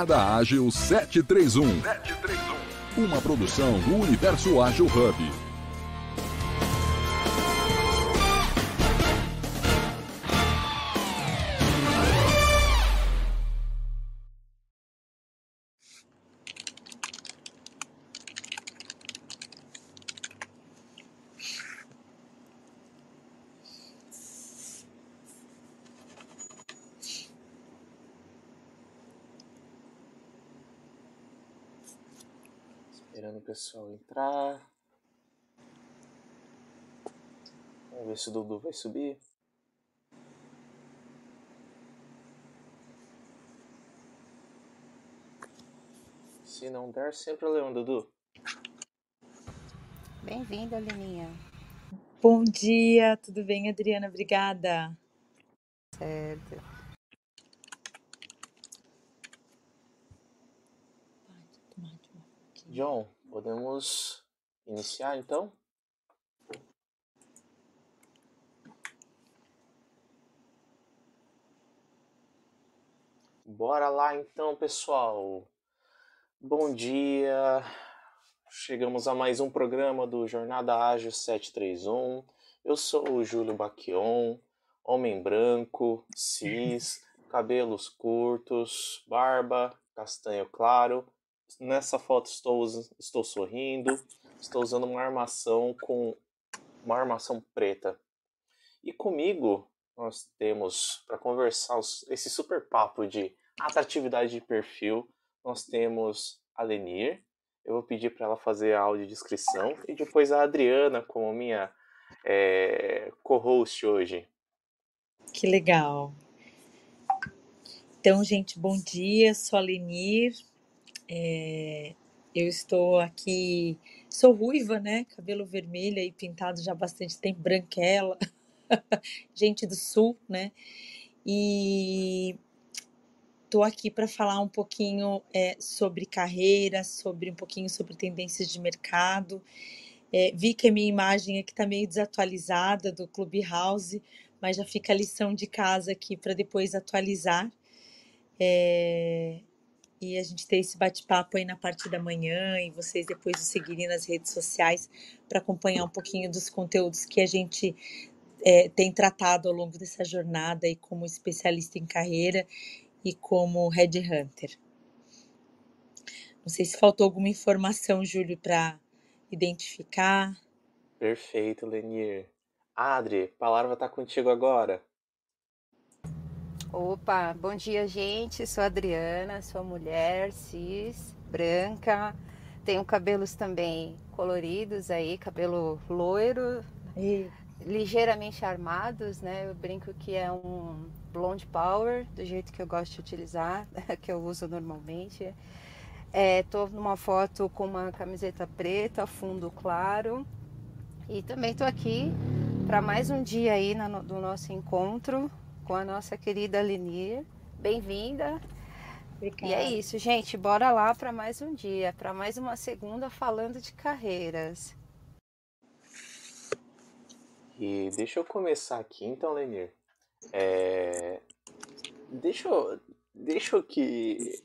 Jornada Ágil 731. 731. Uma produção do Universo Ágil Hub. Pessoal entrar. Vamos ver se o Dudu vai subir. Se não der, sem problema, Dudu. Bem-vinda, Leninha. Bom dia, tudo bem, Adriana? Obrigada. Certo. John, Podemos iniciar então? Bora lá então, pessoal. Bom dia. Chegamos a mais um programa do Jornada Ágil 731. Eu sou o Júlio Baquion, homem branco, cis, cabelos curtos, barba, castanho claro Nessa foto estou, estou sorrindo, estou usando uma armação com uma armação preta. E comigo nós temos, para conversar esse super papo de atratividade de perfil, nós temos a Lenir. Eu vou pedir para ela fazer a audiodescrição e depois a Adriana como minha é, co-host hoje. Que legal. Então, gente, bom dia. Sou a Lenir, é, eu estou aqui, sou ruiva, né? Cabelo vermelho e pintado já há bastante tempo, branquela, gente do sul, né? E estou aqui para falar um pouquinho é, sobre carreira, sobre um pouquinho sobre tendências de mercado. É, vi que a minha imagem aqui está meio desatualizada do Clubhouse, mas já fica a lição de casa aqui para depois atualizar. É, e a gente ter esse bate-papo aí na parte da manhã e vocês depois nos seguirem nas redes sociais para acompanhar um pouquinho dos conteúdos que a gente é, tem tratado ao longo dessa jornada e como especialista em carreira e como Red Hunter. Não sei se faltou alguma informação, Júlio, para identificar. Perfeito, Lenier. Adri, a palavra está contigo agora. Opa, bom dia, gente. Sou Adriana, sou mulher, cis, branca. Tenho cabelos também coloridos aí, cabelo loiro, e... ligeiramente armados, né? Eu brinco que é um blonde power, do jeito que eu gosto de utilizar, que eu uso normalmente. Estou é, numa foto com uma camiseta preta, fundo claro. E também estou aqui para mais um dia aí no, do nosso encontro com a nossa querida Lenir. Bem-vinda. E é isso, gente. Bora lá para mais um dia, para mais uma segunda falando de carreiras. E deixa eu começar aqui, então, Lenir. É... Deixa eu, deixa eu que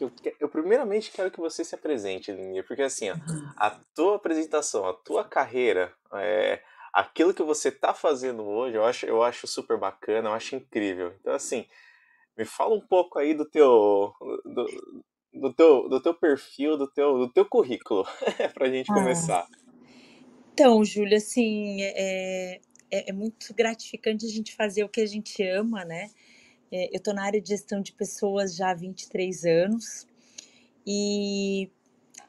eu, eu, primeiramente quero que você se apresente, Lenir, porque assim, ó, a tua apresentação, a tua carreira, é, aquilo que você está fazendo hoje, eu acho, eu acho super bacana, eu acho incrível. Então, assim, me fala um pouco aí do teu, do, do teu, do teu perfil, do teu, do teu currículo, para a gente ah. começar. Então, Júlia, assim, é, é, é, muito gratificante a gente fazer o que a gente ama, né? É, eu estou na área de gestão de pessoas já há 23 anos e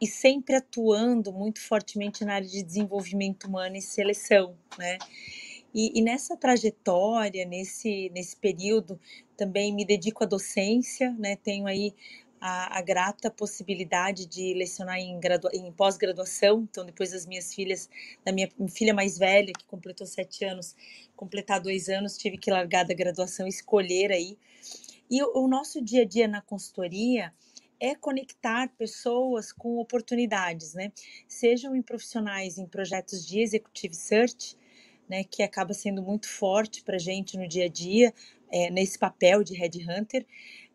e sempre atuando muito fortemente na área de desenvolvimento humano e seleção, né? E, e, nessa trajetória, nesse, nesse período, também me dedico à docência, né? Tenho aí a, a grata possibilidade de lecionar em, em pós-graduação. Então, depois das minhas filhas, da minha filha mais velha, que completou sete anos, completar dois anos, tive que largar da graduação escolher aí. E o, o nosso dia a dia na consultoria, é conectar pessoas com oportunidades, né? Sejam em profissionais em projetos de executive search, né, que acaba sendo muito forte para gente no dia a dia, é, nesse papel de headhunter,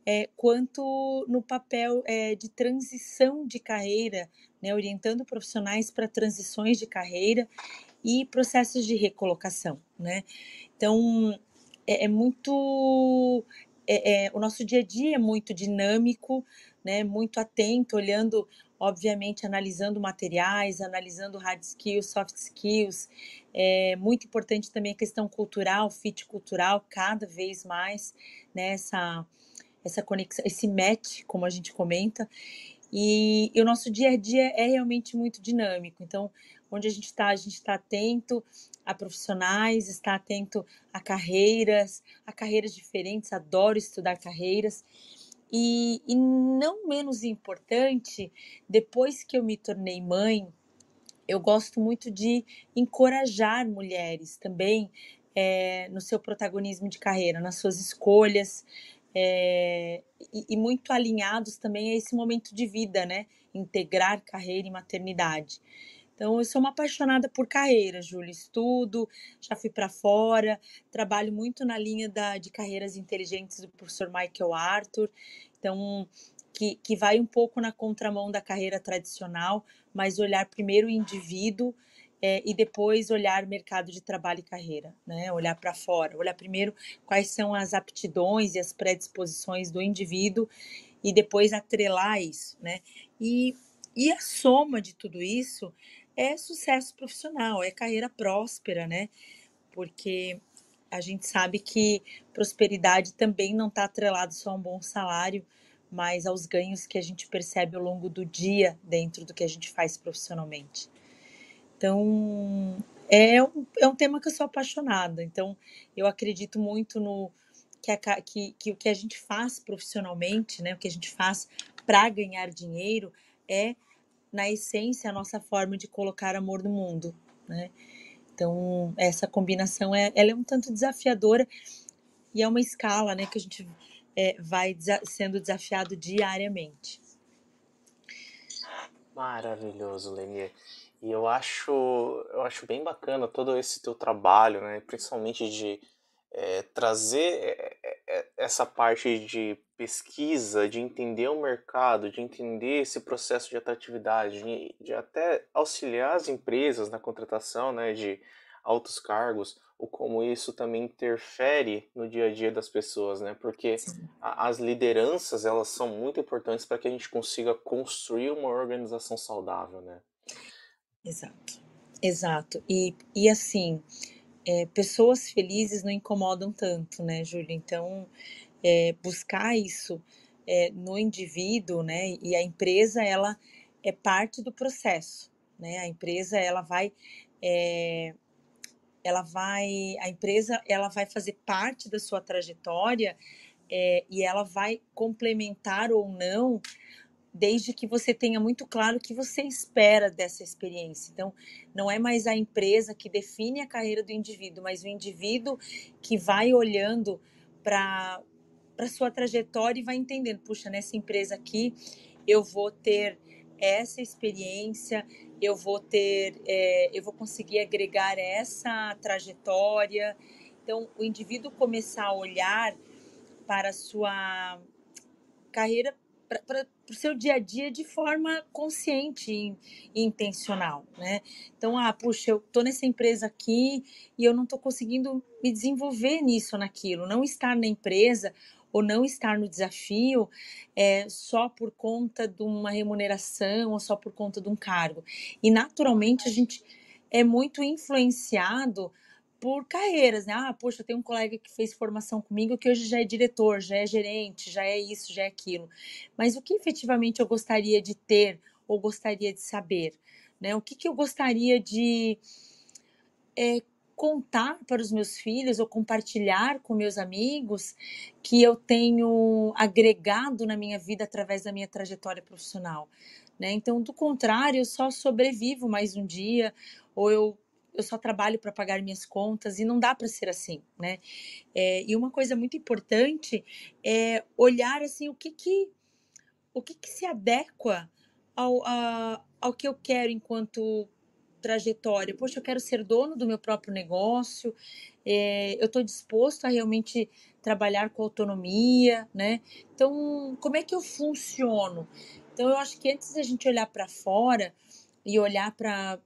é, quanto no papel é, de transição de carreira, né, orientando profissionais para transições de carreira e processos de recolocação. Né? Então, é, é muito. É, é, o nosso dia a dia é muito dinâmico, né, muito atento, olhando, obviamente, analisando materiais, analisando hard skills, soft skills. É muito importante também a questão cultural, fit cultural, cada vez mais, né, essa, essa conexão, esse match, como a gente comenta. E, e o nosso dia a dia é realmente muito dinâmico. Então, onde a gente está, a gente está atento a profissionais, está atento a carreiras, a carreiras diferentes, adoro estudar carreiras. E, e não menos importante, depois que eu me tornei mãe, eu gosto muito de encorajar mulheres também é, no seu protagonismo de carreira, nas suas escolhas, é, e, e, muito alinhados também a esse momento de vida, né? Integrar carreira e maternidade. Então, eu sou uma apaixonada por carreira, Júlia. Estudo, já fui para fora, trabalho muito na linha da, de carreiras inteligentes do professor Michael Arthur. Então, que, que vai um pouco na contramão da carreira tradicional, mas olhar primeiro o indivíduo é, e depois olhar mercado de trabalho e carreira, né? Olhar para fora, olhar primeiro quais são as aptidões e as predisposições do indivíduo e depois atrelar isso, né? E, e a soma de tudo isso é sucesso profissional, é carreira próspera, né? Porque a gente sabe que prosperidade também não está atrelado só a um bom salário, mas aos ganhos que a gente percebe ao longo do dia dentro do que a gente faz profissionalmente. Então, é um, é um tema que eu sou apaixonada. Então, eu acredito muito no que, a, que, que o que a gente faz profissionalmente, né, o que a gente faz para ganhar dinheiro, é na essência, a nossa forma de colocar amor no mundo, né? Então, essa combinação é, ela é um tanto desafiadora e é uma escala, né, que a gente é, vai desa sendo desafiado diariamente. Maravilhoso, Lenier. E eu acho, eu acho bem bacana todo esse teu trabalho, né, principalmente de é, trazer essa parte de pesquisa, de entender o mercado, de entender esse processo de atratividade, de, de até auxiliar as empresas na contratação né, de altos cargos, o como isso também interfere no dia a dia das pessoas, né? Porque a, as lideranças elas são muito importantes para que a gente consiga construir uma organização saudável, né? Exato, exato. E, e assim, é, pessoas felizes não incomodam tanto, né, Júlia? Então, é, buscar isso é, no indivíduo, né? E a empresa ela é parte do processo, né? A empresa ela vai é, ela vai a empresa ela vai fazer parte da sua trajetória é, e ela vai complementar ou não desde que você tenha muito claro o que você espera dessa experiência. Então, não é mais a empresa que define a carreira do indivíduo, mas o indivíduo que vai olhando para para sua trajetória e vai entendendo, puxa, nessa empresa aqui eu vou ter essa experiência, eu vou ter, é, eu vou conseguir agregar essa trajetória. Então, o indivíduo começar a olhar para a sua carreira, para o seu dia a dia de forma consciente e, e, intencional, né? Então, ah, puxa, eu tô nessa empresa aqui e eu não estou conseguindo me desenvolver nisso naquilo. Não estar na empresa ou não estar no desafio é, só por conta de uma remuneração ou só por conta de um cargo. E naturalmente a gente é muito influenciado por carreiras, né? Ah, poxa, tem um colega que fez formação comigo que hoje já é diretor, já é gerente, já é isso, já é aquilo. Mas o que efetivamente eu gostaria de ter ou gostaria de saber? Né? O que, que eu gostaria de é, contar para os meus filhos ou compartilhar com meus amigos que eu tenho agregado na minha vida através da minha trajetória profissional. Né? Então, do contrário, eu só sobrevivo mais um dia ou eu eu só trabalho para pagar minhas contas e não dá para ser assim, né? É, e uma coisa muito importante é olhar assim o que que o que, que se adequa ao, a, ao que eu quero enquanto trajetória. Poxa, eu quero ser dono do meu próprio negócio, é, eu estou disposto a realmente trabalhar com autonomia, né? Então, como é que eu funciono? Então, eu acho que antes da gente olhar para fora e olhar para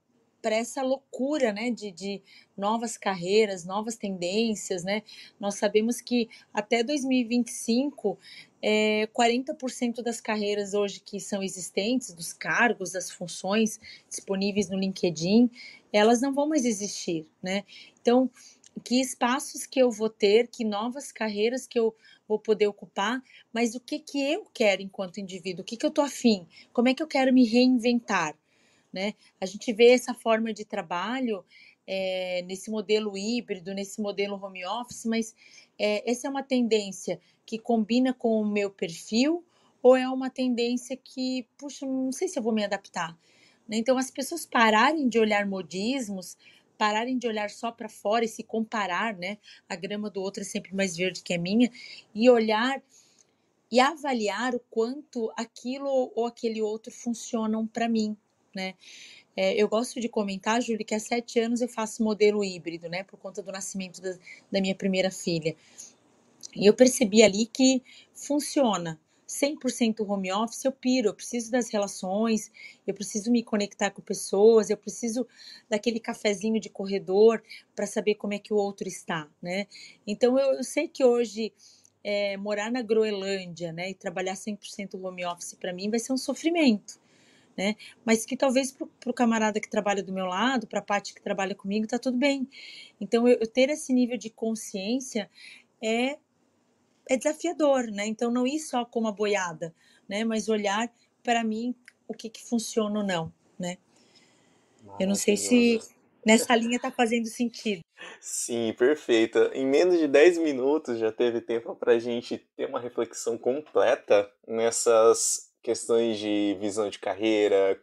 para essa loucura, né, de, de novas carreiras, novas tendências, né? Nós sabemos que até 2025, é, 40% das carreiras hoje que são existentes, dos cargos, das funções disponíveis no LinkedIn, elas não vão mais existir, né? Então, que espaços que eu vou ter, que novas carreiras que eu vou poder ocupar, mas o que que eu quero enquanto indivíduo, o que que eu tô afim, como é que eu quero me reinventar, né? A gente vê essa forma de trabalho é, nesse modelo híbrido, nesse modelo home office, mas é, essa é uma tendência que combina com o meu perfil ou é uma tendência que, puxa, não sei se eu vou me adaptar. Né? Então, as pessoas pararem de olhar modismos, pararem de olhar só para fora e se comparar, né? A grama do outro é sempre mais verde que a minha, e olhar e avaliar o quanto aquilo ou aquele outro funcionam para mim, né? É, eu gosto de comentar, Júlia, que há sete anos eu faço modelo híbrido, né? Por conta do nascimento da, da minha primeira filha. E eu percebi ali que funciona. 100% home office, eu piro, eu preciso das relações, eu preciso me conectar com pessoas, eu preciso daquele cafezinho de corredor para saber como é que o outro está, né? Então eu, eu sei que hoje é, morar na Groenlândia, né, e trabalhar 100% home office para mim vai ser um sofrimento, né? Mas que talvez para o camarada que trabalha do meu lado, para a parte que trabalha comigo, tá tudo bem. Então eu, eu ter esse nível de consciência é é desafiador, né? Então não ir só como a boiada, né? Mas olhar para mim o que, que funciona ou não, né? Eu não sei se nessa linha está fazendo sentido. Sim, perfeita. Em menos de 10 minutos já teve tempo para a gente ter uma reflexão completa nessas questões de visão de carreira,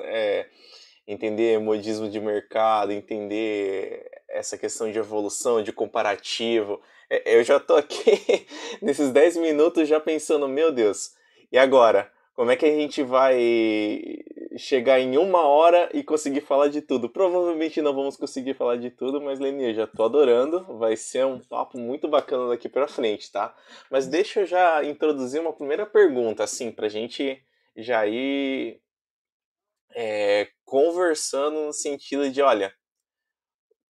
é, entender modismo de mercado, entender essa questão de evolução, de comparativo. É, eu já tô aqui nesses 10 minutos já pensando, meu Deus, e agora? Como é que a gente vai chegar em uma hora e conseguir falar de tudo? Provavelmente não vamos conseguir falar de tudo, mas Leni, eu já tô adorando. Vai ser um papo muito bacana daqui pra frente, tá? Mas deixa eu já introduzir uma primeira pergunta, assim, pra gente já ir é, conversando no sentido de, olha,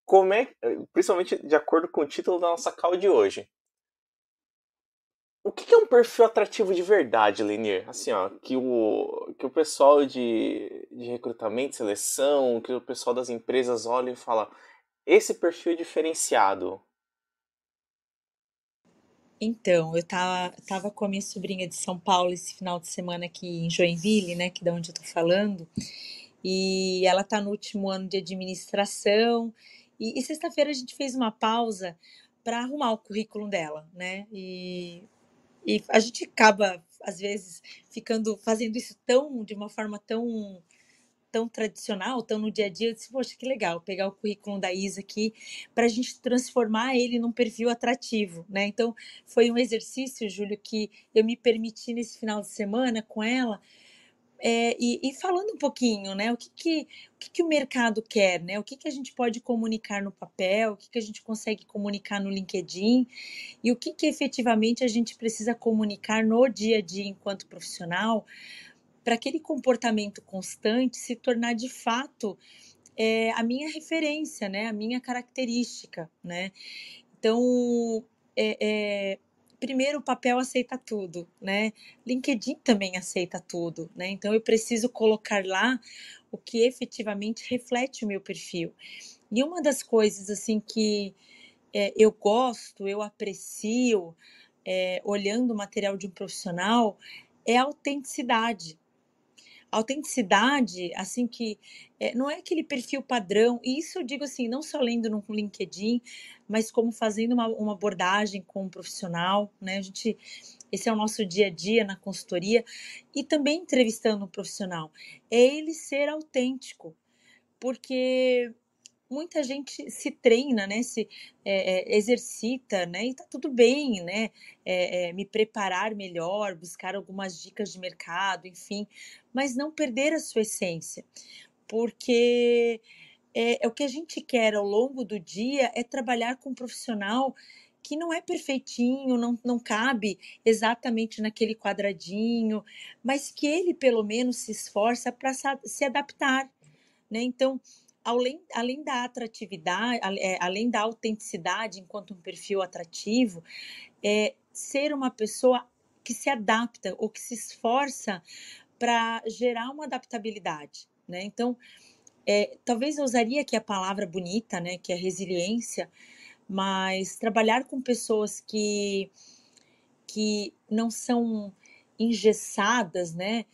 como é, principalmente de acordo com o título da nossa call de hoje. O que é um perfil atrativo de verdade, Lenier? Assim, ó, que o, que o pessoal de, de recrutamento, seleção, que o pessoal das empresas olha e fala, esse perfil é diferenciado. Então, eu tava, tava com a minha sobrinha de São Paulo esse final de semana aqui em Joinville, né, que é da onde eu tô falando, e ela tá no último ano de administração, e, e sexta-feira a gente fez uma pausa para arrumar o currículo dela, né? E, e a gente acaba, às vezes, ficando fazendo isso tão, de uma forma tão tão tradicional, tão no dia a dia, eu disse, poxa, que legal, pegar o currículo da Isa aqui para a gente transformar ele num perfil atrativo, né? Então, foi um exercício, Júlio, que eu me permiti nesse final de semana com ela, é, e, e, falando um pouquinho, né, o que, que, o, que, que o mercado quer, né, o que, que a gente pode comunicar no papel, o que, que a gente consegue comunicar no LinkedIn e o que, que efetivamente a gente precisa comunicar no dia a dia enquanto profissional para aquele comportamento constante se tornar de fato é, a minha referência, né, a minha característica, né. Então, é, é primeiro o papel aceita tudo, né? LinkedIn também aceita tudo, né? Então eu preciso colocar lá o que efetivamente reflete o meu perfil. E uma das coisas assim que é, eu gosto, eu aprecio, é, olhando o material de um profissional, é a autenticidade, autenticidade, assim que é, não é aquele perfil padrão, e isso eu digo assim, não só lendo no LinkedIn, mas como fazendo uma, uma abordagem com um profissional, né? A gente, esse é o nosso dia a dia na consultoria, e também entrevistando um profissional, é ele ser autêntico, porque muita gente se treina, né? Se é, é, exercita, né? E tá tudo bem, né? É, me preparar melhor, buscar algumas dicas de mercado, enfim, mas não perder a sua essência, porque é, o que a gente quer ao longo do dia é trabalhar com um profissional que não é perfeitinho, não, não cabe exatamente naquele quadradinho, mas que ele pelo menos se esforça para se adaptar, né? Então, além, além da atratividade, é, além da autenticidade enquanto um perfil atrativo, é ser uma pessoa que se adapta ou que se esforça para gerar uma adaptabilidade, né? Então, é, talvez eu usaria aqui a palavra bonita, né, que é resiliência, mas trabalhar com pessoas que, que não são engessadas, né?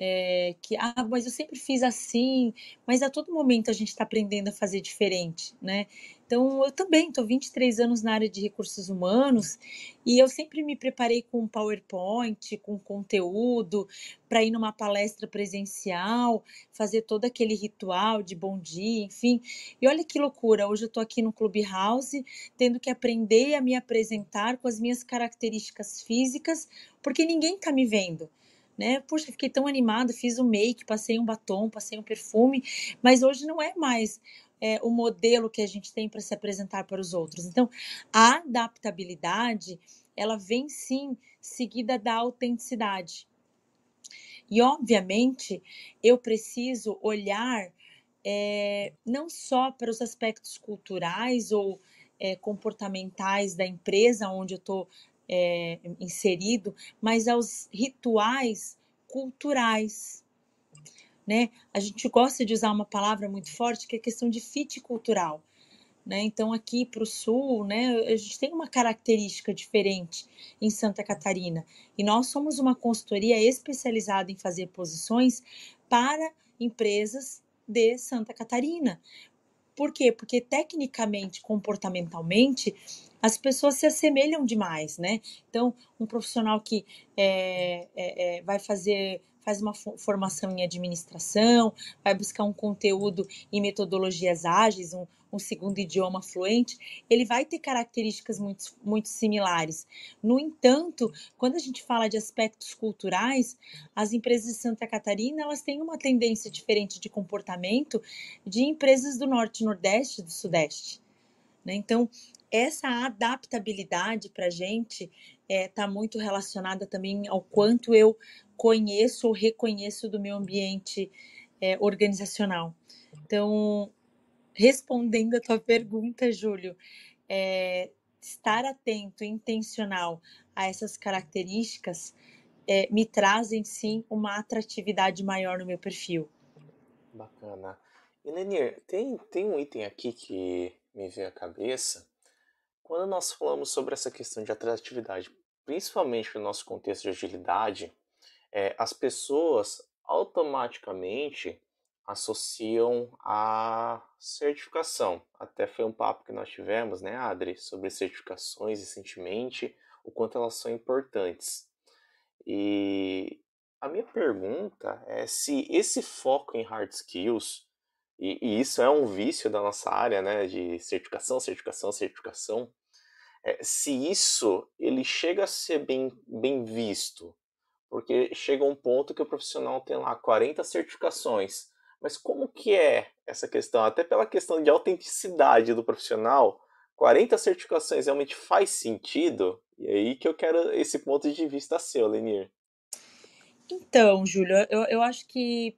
É, que, ah, mas eu sempre fiz assim, mas a todo momento a gente está aprendendo a fazer diferente, né? Então, eu também estou 23 anos na área de recursos humanos e eu sempre me preparei com PowerPoint, com conteúdo, para ir numa palestra presencial, fazer todo aquele ritual de bom dia, enfim. E olha que loucura, hoje eu estou aqui no Clubhouse, tendo que aprender a me apresentar com as minhas características físicas, porque ninguém está me vendo né? Poxa, fiquei tão animada, fiz o um make, passei um batom, passei um perfume, mas hoje não é mais é, o modelo que a gente tem para se apresentar para os outros. Então, a adaptabilidade, ela vem sim seguida da autenticidade. E, obviamente, eu preciso olhar é, não só para os aspectos culturais ou é, comportamentais da empresa onde eu estou é, inserido, mas aos rituais culturais. Né? A gente gosta de usar uma palavra muito forte que é a questão de fit cultural. Né? Então, aqui para o sul, né, a gente tem uma característica diferente em Santa Catarina. E nós somos uma consultoria especializada em fazer posições para empresas de Santa Catarina. Por quê? Porque tecnicamente, comportamentalmente, as pessoas se assemelham demais, né? Então, um profissional que é, é, é, vai fazer faz uma formação em administração, vai buscar um conteúdo em metodologias ágeis, um, um segundo idioma fluente, ele vai ter características muito, muito similares. No entanto, quando a gente fala de aspectos culturais, as empresas de Santa Catarina elas têm uma tendência diferente de comportamento de empresas do Norte, Nordeste e do Sudeste. Né? Então, essa adaptabilidade para a gente está é, tá muito relacionada também ao quanto eu conheço ou reconheço do meu ambiente é, organizacional. Então, respondendo a tua pergunta, Júlio, é, estar atento, intencional a essas características é, me trazem sim uma atratividade maior no meu perfil. Bacana. E Lenir, tem, tem um item aqui que me veio à cabeça quando nós falamos sobre essa questão de atratividade, principalmente no nosso contexto de agilidade, é, as pessoas automaticamente associam a certificação. Até foi um papo que nós tivemos, né, Adri, sobre certificações recentemente, o quanto elas são importantes. E a minha pergunta é se esse foco em hard skills e, e, isso é um vício da nossa área, né, de certificação, certificação, certificação. É, se isso ele chega a ser bem, bem visto, porque chega um ponto que o profissional tem lá 40 certificações, mas como que é essa questão? Até pela questão de autenticidade do profissional, 40 certificações realmente faz sentido? E é aí que eu quero esse ponto de vista seu, Lenir. Então, Júlio, eu, eu acho que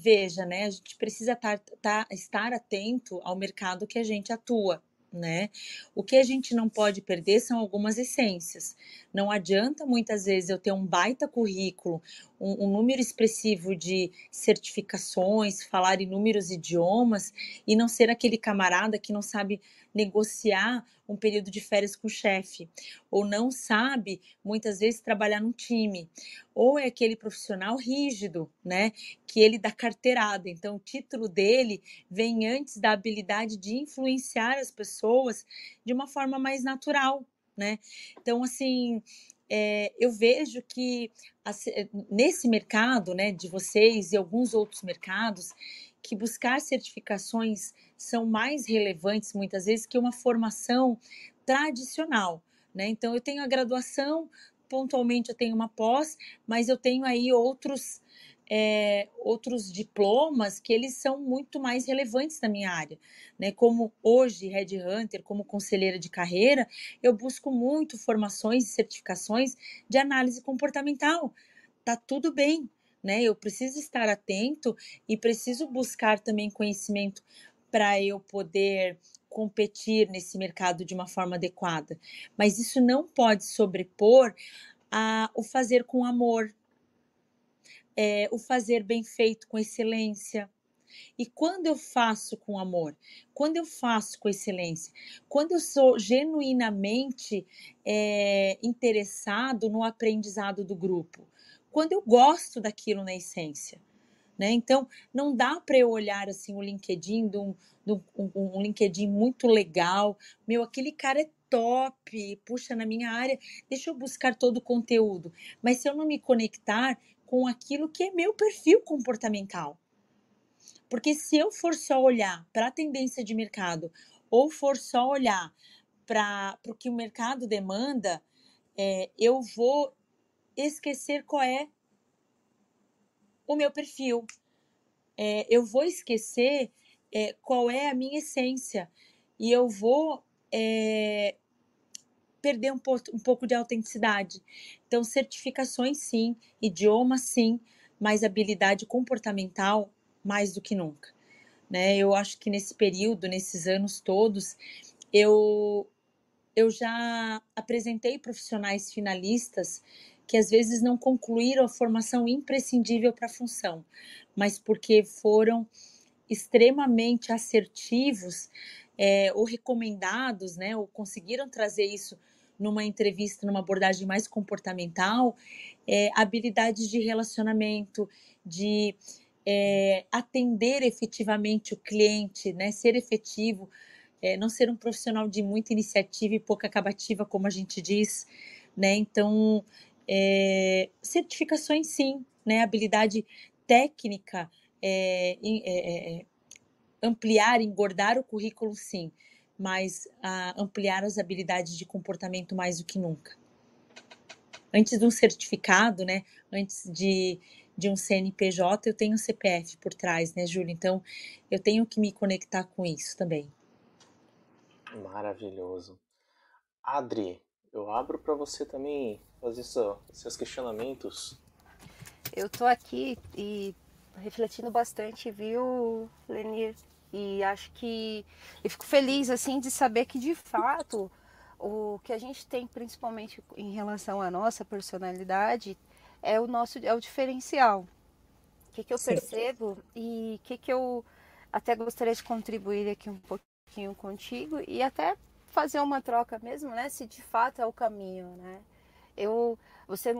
veja, né? A gente precisa tar, tar, estar atento ao mercado que a gente atua. Né? O que a gente não pode perder são algumas essências. Não adianta muitas vezes eu ter um baita currículo, um, um, número expressivo de certificações, falar inúmeros idiomas e não ser aquele camarada que não sabe negociar um período de férias com o chefe, ou não sabe muitas vezes trabalhar num time, ou é aquele profissional rígido, né, que ele dá carteirada. Então, o título dele vem antes da habilidade de influenciar as pessoas de uma forma mais natural, né? Então, assim, é, eu vejo que nesse mercado, né, de vocês e alguns outros mercados, que buscar certificações são mais relevantes muitas vezes que uma formação tradicional. Né? Então, eu tenho a graduação, pontualmente eu tenho uma pós, mas eu tenho aí outros é, outros diplomas que eles são muito mais relevantes na minha área. Né? Como hoje, Red Hunter, como conselheira de carreira, eu busco muito formações e certificações de análise comportamental. Tá tudo bem, né? Eu preciso estar atento e preciso buscar também conhecimento para eu poder competir nesse mercado de uma forma adequada. Mas isso não pode sobrepor a, o fazer com amor, é, o fazer bem feito com excelência. E quando eu faço com amor, quando eu faço com excelência, quando eu sou genuinamente é, interessado no aprendizado do grupo, quando eu gosto daquilo na essência. Né? Então, não dá para eu olhar assim o LinkedIn, de um, de um, um, LinkedIn muito legal. Meu, aquele cara é top, puxa, na minha área, deixa eu buscar todo o conteúdo. Mas se eu não me conectar com aquilo que é meu perfil comportamental. Porque se eu for só olhar para a tendência de mercado ou for só olhar para o que o mercado demanda, é, eu vou esquecer qual é o meu perfil. É, eu vou esquecer é, qual é a minha essência e eu vou é, perder um, um pouco de autenticidade. Então, certificações sim, idioma sim, mas habilidade comportamental mais do que nunca. Né? Eu acho que nesse período, nesses anos todos, eu, eu já apresentei profissionais finalistas que às vezes não concluíram a formação imprescindível para a função, mas porque foram extremamente assertivos é, ou recomendados, né, ou conseguiram trazer isso numa entrevista, numa abordagem mais comportamental, é, habilidades de relacionamento, de é, atender efetivamente o cliente, né, ser efetivo, é, não ser um profissional de muita iniciativa e pouca acabativa, como a gente diz, né? Então, é, certificações, sim, né? Habilidade técnica, é, é, ampliar, engordar o currículo, sim, mas ampliar as habilidades de comportamento mais do que nunca. Antes de um certificado, né? Antes de, de um CNPJ, eu tenho um CPF por trás, né, Júlia? Então, eu tenho que me conectar com isso também. Maravilhoso. Adri, eu abro para você também fazer seu, seus questionamentos. Eu tô aqui e refletindo bastante, viu, Lenir? E acho que eu fico feliz assim de saber que de fato o que a gente tem principalmente em relação à nossa personalidade é o nosso é o diferencial. O que, que eu percebo e o que, que eu até gostaria de contribuir aqui um pouquinho contigo e até fazer uma troca mesmo, né? Se de fato é o caminho, né? Eu, você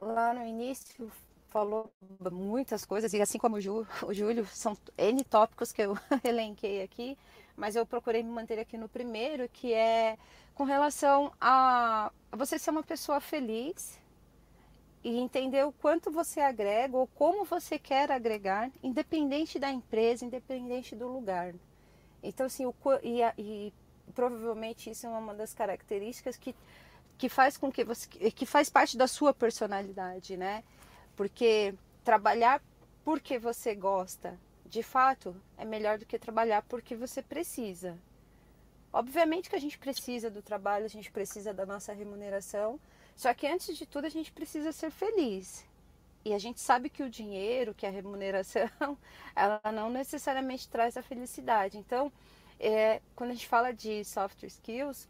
lá no início falou muitas coisas, e assim como o, Ju, o Júlio, são N tópicos que eu elenquei aqui, mas eu procurei me manter aqui no primeiro, que é com relação a você ser uma pessoa feliz e entender o quanto você agrega ou como você quer agregar, independente da empresa, independente do lugar. Então, assim, o, e, e provavelmente isso é uma das características que que faz com que você que faz parte da sua personalidade, né? Porque trabalhar porque você gosta, de fato, é melhor do que trabalhar porque você precisa. Obviamente que a gente precisa do trabalho, a gente precisa da nossa remuneração, só que antes de tudo a gente precisa ser feliz. E a gente sabe que o dinheiro, que a remuneração, ela não necessariamente traz a felicidade. Então, é, quando a gente fala de soft skills,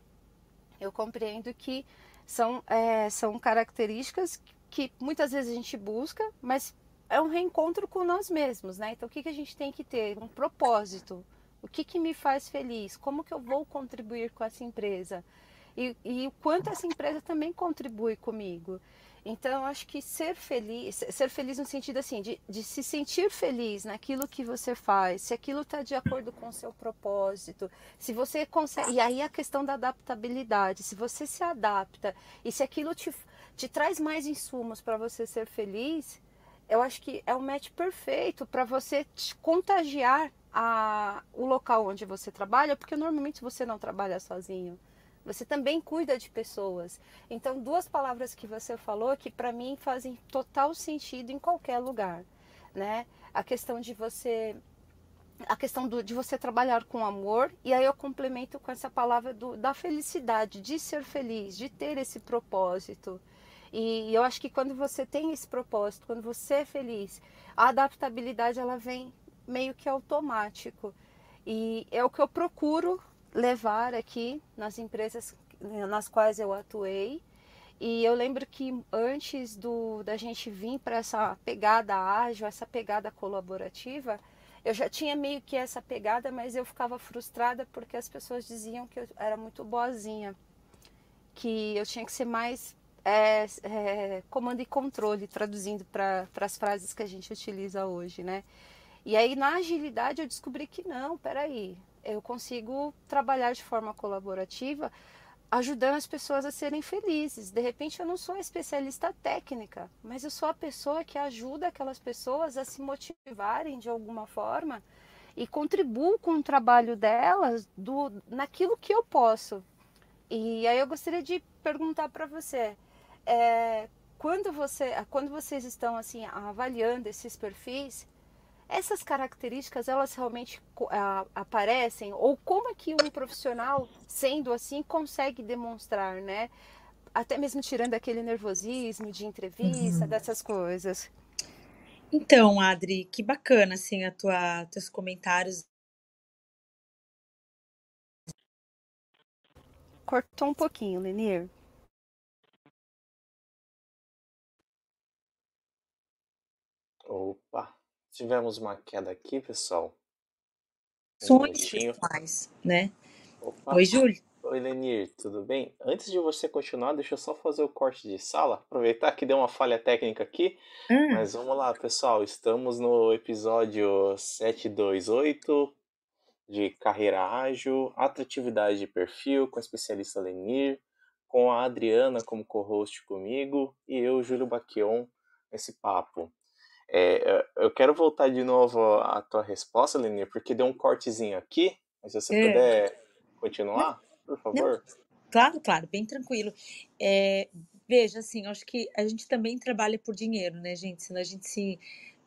eu compreendo que são, é, são características que muitas vezes a gente busca, mas é um reencontro com nós mesmos, né? Então, o que, que a gente tem que ter? Um propósito. O que, que me faz feliz? Como que eu vou contribuir com essa empresa? E, e o quanto essa empresa também contribui comigo. Então, acho que ser feliz, ser feliz no sentido assim, de, de se sentir feliz naquilo que você faz, se aquilo está de acordo com o seu propósito, se você consegue. E aí a questão da adaptabilidade, se você se adapta e se aquilo te, te traz mais insumos para você ser feliz, eu acho que é o match perfeito para você te contagiar a, o local onde você trabalha, porque normalmente você não trabalha sozinho. Você também cuida de pessoas. Então, duas palavras que você falou que para mim fazem total sentido em qualquer lugar. né? A questão de você a questão do, de você trabalhar com amor, e aí eu complemento com essa palavra do, da felicidade, de ser feliz, de ter esse propósito. E eu acho que quando você tem esse propósito, quando você é feliz, a adaptabilidade ela vem meio que automático. E é o que eu procuro levar aqui nas empresas nas quais eu atuei. E eu lembro que antes do, da gente vir para essa pegada ágil, essa pegada colaborativa, eu já tinha meio que essa pegada, mas eu ficava frustrada porque as pessoas diziam que eu era muito boazinha, que eu tinha que ser mais é, é, comando e controle, traduzindo para as frases que a gente utiliza hoje, né? E aí na agilidade eu descobri que não, peraí, eu consigo trabalhar de forma colaborativa, ajudando as pessoas a serem felizes. De repente eu não sou especialista técnica, mas eu sou a pessoa que ajuda aquelas pessoas a se motivarem de alguma forma e contribuo com o trabalho delas do, naquilo que eu posso. E aí eu gostaria de perguntar para você, é, quando você, quando vocês estão assim avaliando esses perfis, essas características elas realmente uh, aparecem? Ou como é que um profissional sendo assim consegue demonstrar né? Até mesmo tirando aquele nervosismo de entrevista uhum. dessas coisas. Então Adri que bacana assim a tua teus comentários. Cortou um pouquinho Lenir. Opa Tivemos uma queda aqui, pessoal. Um Sonhos pessoais, né? Opa. Oi, Júlio. Oi, Lenir, tudo bem? Antes de você continuar, deixa eu só fazer o corte de sala. Aproveitar que deu uma falha técnica aqui. Hum. Mas vamos lá, pessoal. Estamos no episódio 728 de Carreira Ágil, Atratividade de Perfil, com a especialista Lenir, com a Adriana como co-host comigo e eu, Júlio Baquion, esse papo. É, eu quero voltar de novo à tua resposta, Lenir, porque deu um cortezinho aqui, mas se você é. puder continuar, por favor. Não. Claro, claro, bem tranquilo. É, veja, assim, acho que a gente também trabalha por dinheiro, né, gente? Senão a gente se,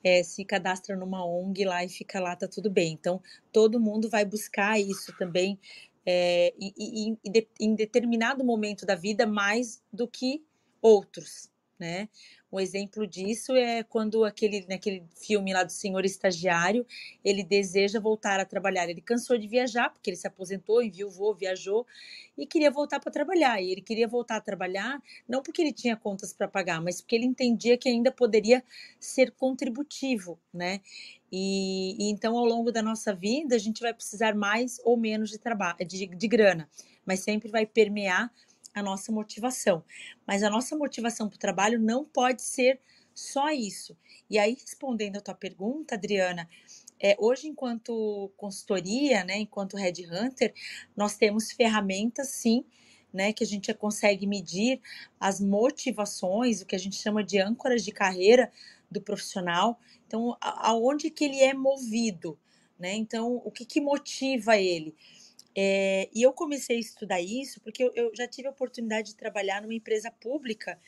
é, se cadastra numa ONG lá e fica lá, tá tudo bem. Então, todo mundo vai buscar isso também é, e, e, e de, em determinado momento da vida mais do que outros, né? Um exemplo disso é quando aquele naquele filme lá do senhor estagiário, ele deseja voltar a trabalhar. Ele cansou de viajar, porque ele se aposentou, enviou, viajou e queria voltar para trabalhar. E ele queria voltar a trabalhar não porque ele tinha contas para pagar, mas porque ele entendia que ainda poderia ser contributivo, né? E, e, então, ao longo da nossa vida, a gente vai precisar mais ou menos de trabalho, de, de grana, mas sempre vai permear a nossa motivação. Mas a nossa motivação para o trabalho não pode ser só isso. E aí, respondendo a tua pergunta, Adriana, é, hoje, enquanto consultoria, né, enquanto Red Hunter, nós temos ferramentas, sim, né, que a gente consegue medir as motivações, o que a gente chama de âncoras de carreira do profissional. Então, aonde que ele é movido, né? Então, o que, que motiva ele? É, e eu comecei a estudar isso porque eu, eu, já tive a oportunidade de trabalhar numa empresa pública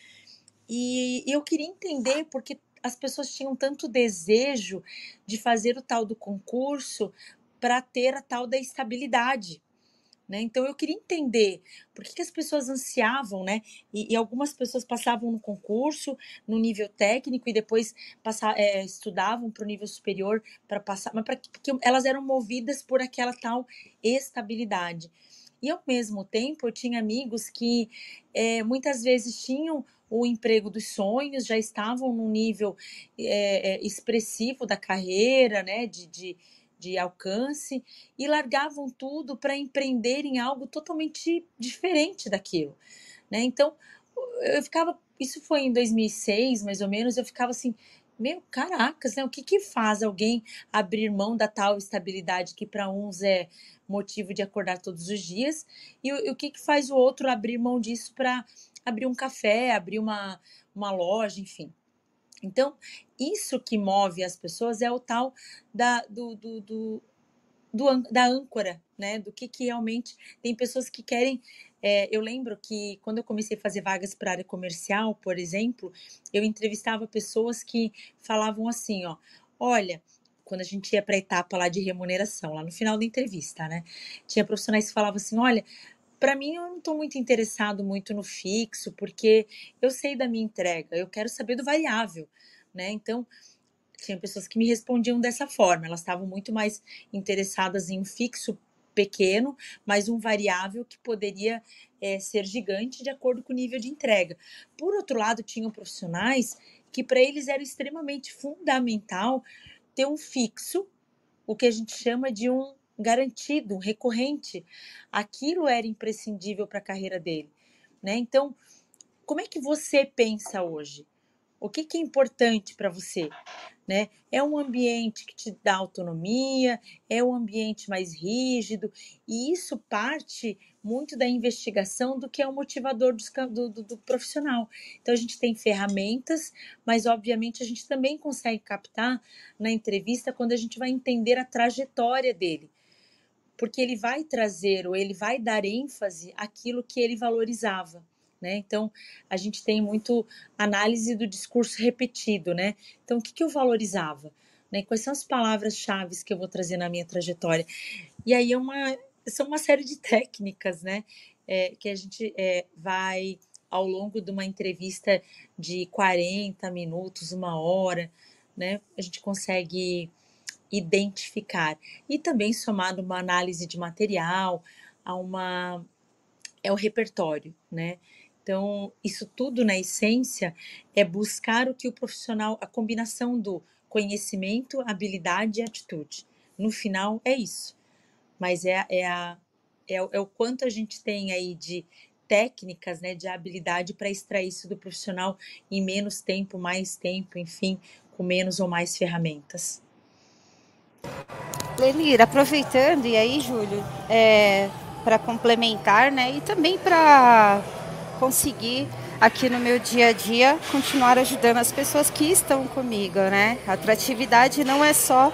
e, e eu queria entender porque as pessoas tinham tanto desejo de fazer o tal do concurso para ter a tal da estabilidade. Né? Então eu queria entender por que, que as pessoas ansiavam, né? E, e, algumas pessoas passavam no concurso, no nível técnico, e depois é, estudavam para o nível superior para passar, mas pra, porque elas eram movidas por aquela tal estabilidade. E ao mesmo tempo eu tinha amigos que é, muitas vezes tinham o emprego dos sonhos, já estavam no nível é, expressivo da carreira, né? de, de de alcance e largavam tudo para empreender em algo totalmente diferente daquilo, né? Então, eu ficava, isso foi em 2006, mais ou menos, eu ficava assim, meu, caracas, né? O que que faz alguém abrir mão da tal estabilidade que para uns é motivo de acordar todos os dias e, e o que que faz o outro abrir mão disso para abrir um café, abrir uma, uma loja, enfim. Então, isso que move as pessoas é o tal da, do, do, do, do da âncora, né? Do que, que realmente tem pessoas que querem. É, eu lembro que quando eu comecei a fazer vagas para área comercial, por exemplo, eu entrevistava pessoas que falavam assim, ó. olha, quando a gente ia para a etapa lá de remuneração, lá no final da entrevista, né? Tinha profissionais que falavam assim: olha, para mim eu não estou muito interessado muito no fixo, porque eu sei da minha entrega, eu quero saber do variável, né? Então, tinha pessoas que me respondiam dessa forma, elas estavam muito mais interessadas em um fixo pequeno, mas um variável que poderia é, ser gigante de acordo com o nível de entrega. Por outro lado, tinham profissionais que para eles era extremamente fundamental ter um fixo, o que a gente chama de um garantido, recorrente. Aquilo era imprescindível para a carreira dele. Né? Então, como é que você pensa hoje? O que, que é importante para você? Né? É um ambiente que te dá autonomia, é um ambiente mais rígido, e isso parte muito da investigação do que é o motivador do, do, do, profissional. Então, a gente tem ferramentas, mas obviamente a gente também consegue captar na entrevista quando a gente vai entender a trajetória dele. Porque ele vai trazer ou ele vai dar ênfase àquilo que ele valorizava. Né? Então, a gente tem muito análise do discurso repetido, né? Então, o que, que eu valorizava? Né? Quais são as palavras-chave que eu vou trazer na minha trajetória? E aí é uma, são uma série de técnicas, né? É, que a gente é, vai ao longo de uma entrevista de 40 minutos, uma hora, né? A gente consegue identificar. E também somado uma análise de material, a uma é o repertório, né? Então, isso tudo na essência é buscar o que o profissional, a combinação do conhecimento, habilidade e atitude. No final é isso. Mas é, é, a, é, é o quanto a gente tem aí de técnicas, né, de habilidade para extrair isso do profissional em menos tempo, mais tempo, enfim, com menos ou mais ferramentas. Lenir, aproveitando, e aí, Júlio, é, para complementar, né, e também para conseguir aqui no meu dia a dia continuar ajudando as pessoas que estão comigo, né? A atratividade não é só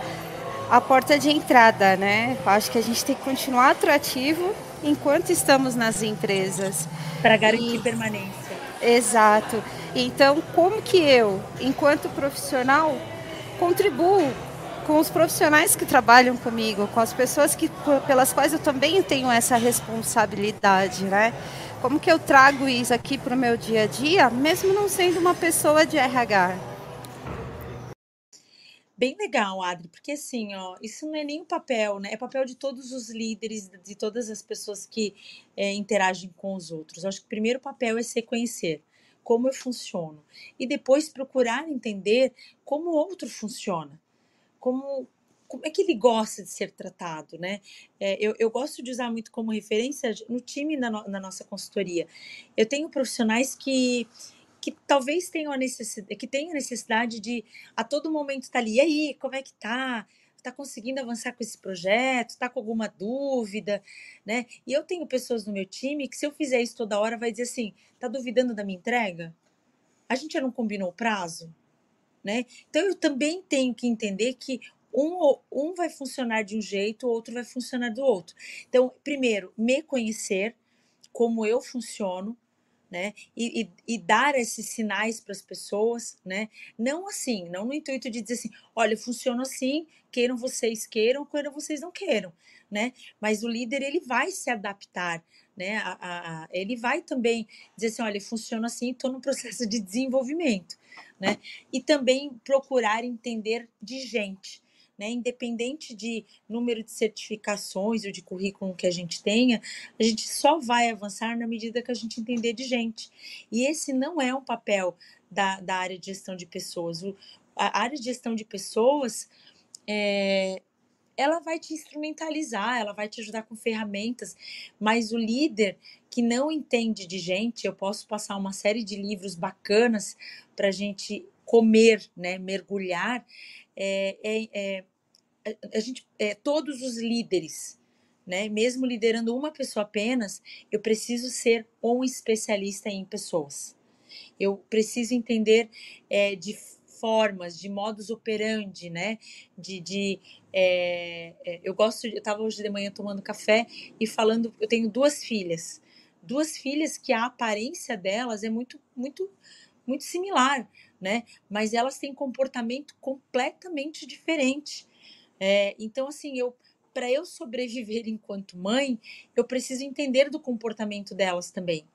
a porta de entrada, né? Eu acho que a gente tem que continuar atrativo enquanto estamos nas empresas. Para garantir e... permanência. Exato. Então, como que eu, enquanto profissional, contribuo com os profissionais que trabalham comigo, com as pessoas que, pelas quais eu também tenho essa responsabilidade, né? Como que eu trago isso aqui para o meu dia a dia, mesmo não sendo uma pessoa de RH? Bem legal, Adri, porque assim, ó, isso não é nem um papel, né? É papel de todos os líderes, de todas as pessoas que é, interagem com os outros. Eu acho que o primeiro papel é se conhecer como eu funciono e depois procurar entender como o outro funciona, como como é que ele gosta de ser tratado, né? É, eu, eu, gosto de usar muito como referência no time na, no, na nossa consultoria. Eu tenho profissionais que que talvez tenham a necessidade, que tenham necessidade de a todo momento estar tá ali. E aí, como é que tá? Está conseguindo avançar com esse projeto? Está com alguma dúvida, né? E eu tenho pessoas no meu time que se eu fizer isso toda hora vai dizer assim, tá duvidando da minha entrega? A gente já não combinou o prazo, né? Então eu também tenho que entender que um, um vai funcionar de um jeito, o outro vai funcionar do outro. Então, primeiro, me conhecer, como eu funciono, né? E, e, e dar esses sinais para as pessoas, né? Não assim, não no intuito de dizer assim, olha, funciona assim, queiram vocês queiram, queiram vocês não queiram, né? Mas o líder ele vai se adaptar, né? A, a, a, ele vai também dizer assim, olha, funciona assim, estou no processo de desenvolvimento, né? E também procurar entender de gente né? Independente de número de certificações ou de currículo que a gente tenha, a gente só vai avançar na medida que a gente entender de gente. E esse não é um papel da, da área de gestão de pessoas. O, a área de gestão de pessoas é, ela vai te instrumentalizar, ela vai te ajudar com ferramentas, mas o líder que não entende de gente, eu posso passar uma série de livros bacanas para a gente comer, né, mergulhar, é, é, é, a gente, é, todos os líderes, né, mesmo liderando uma pessoa apenas, eu preciso ser um especialista em pessoas. Eu preciso entender é, de formas, de modus operandi, né? De, de é, é, eu gosto, eu estava hoje de manhã tomando café e falando, eu tenho duas filhas, duas filhas que a aparência delas é muito, muito muito similar, né? Mas elas têm comportamento completamente diferente. É, então, assim, eu para eu sobreviver enquanto mãe, eu preciso entender do comportamento delas também.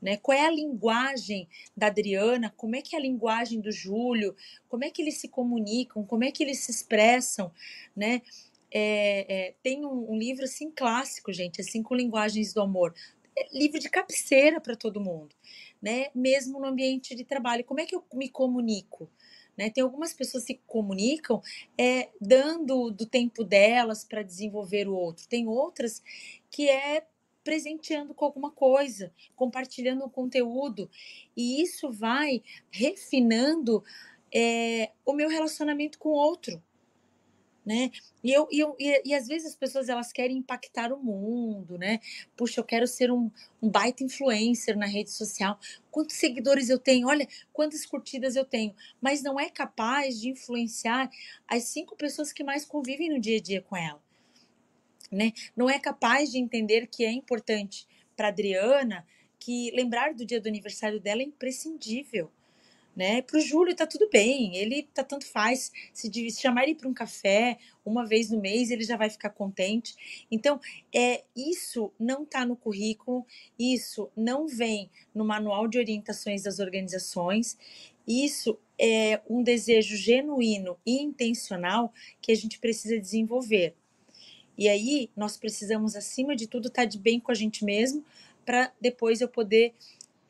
Né? Qual é a linguagem da Adriana? Como é que é a linguagem do Júlio? Como é que eles se comunicam? Como é que eles se expressam? Né? É, é, tem um, um, livro assim clássico, gente, assim com linguagens do amor, é livro de cabeceira para todo mundo, né? Mesmo no ambiente de trabalho, como é que eu me comunico? Né? Tem algumas pessoas que comunicam é, dando do tempo delas para desenvolver o outro. Tem outras que é presenteando com alguma coisa, compartilhando o conteúdo. E isso vai refinando é, o meu relacionamento com o outro né? E, eu, e, eu, e, e, às vezes as pessoas elas querem impactar o mundo, né? Puxa, eu quero ser um, um baita influencer na rede social. Quantos seguidores eu tenho? Olha, quantas curtidas eu tenho. Mas não é capaz de influenciar as cinco pessoas que mais convivem no dia a dia com ela. Né? Não é capaz de entender que é importante para Adriana que lembrar do dia do aniversário dela é imprescindível né? Para o Júlio tá tudo bem, ele tá tanto faz. Se, se chamar ele para um café uma vez no mês, ele já vai ficar contente. Então, é isso não tá no currículo, isso não vem no manual de orientações das organizações. Isso é um desejo genuíno e intencional que a gente precisa desenvolver. E aí, nós precisamos, acima de tudo, estar tá de bem com a gente mesmo, para depois eu poder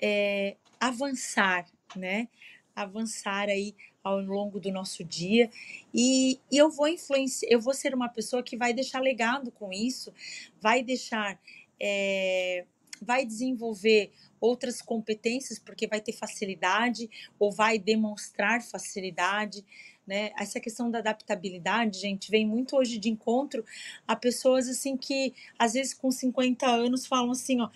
é, avançar, né? avançar aí ao longo do nosso dia e, e eu vou influenciar, eu vou ser uma pessoa que vai deixar legado com isso, vai deixar, é, vai desenvolver outras competências porque vai ter facilidade ou vai demonstrar facilidade. Né? Essa questão da adaptabilidade, gente, vem muito hoje de encontro a pessoas assim que às vezes com 50 anos falam assim, ó,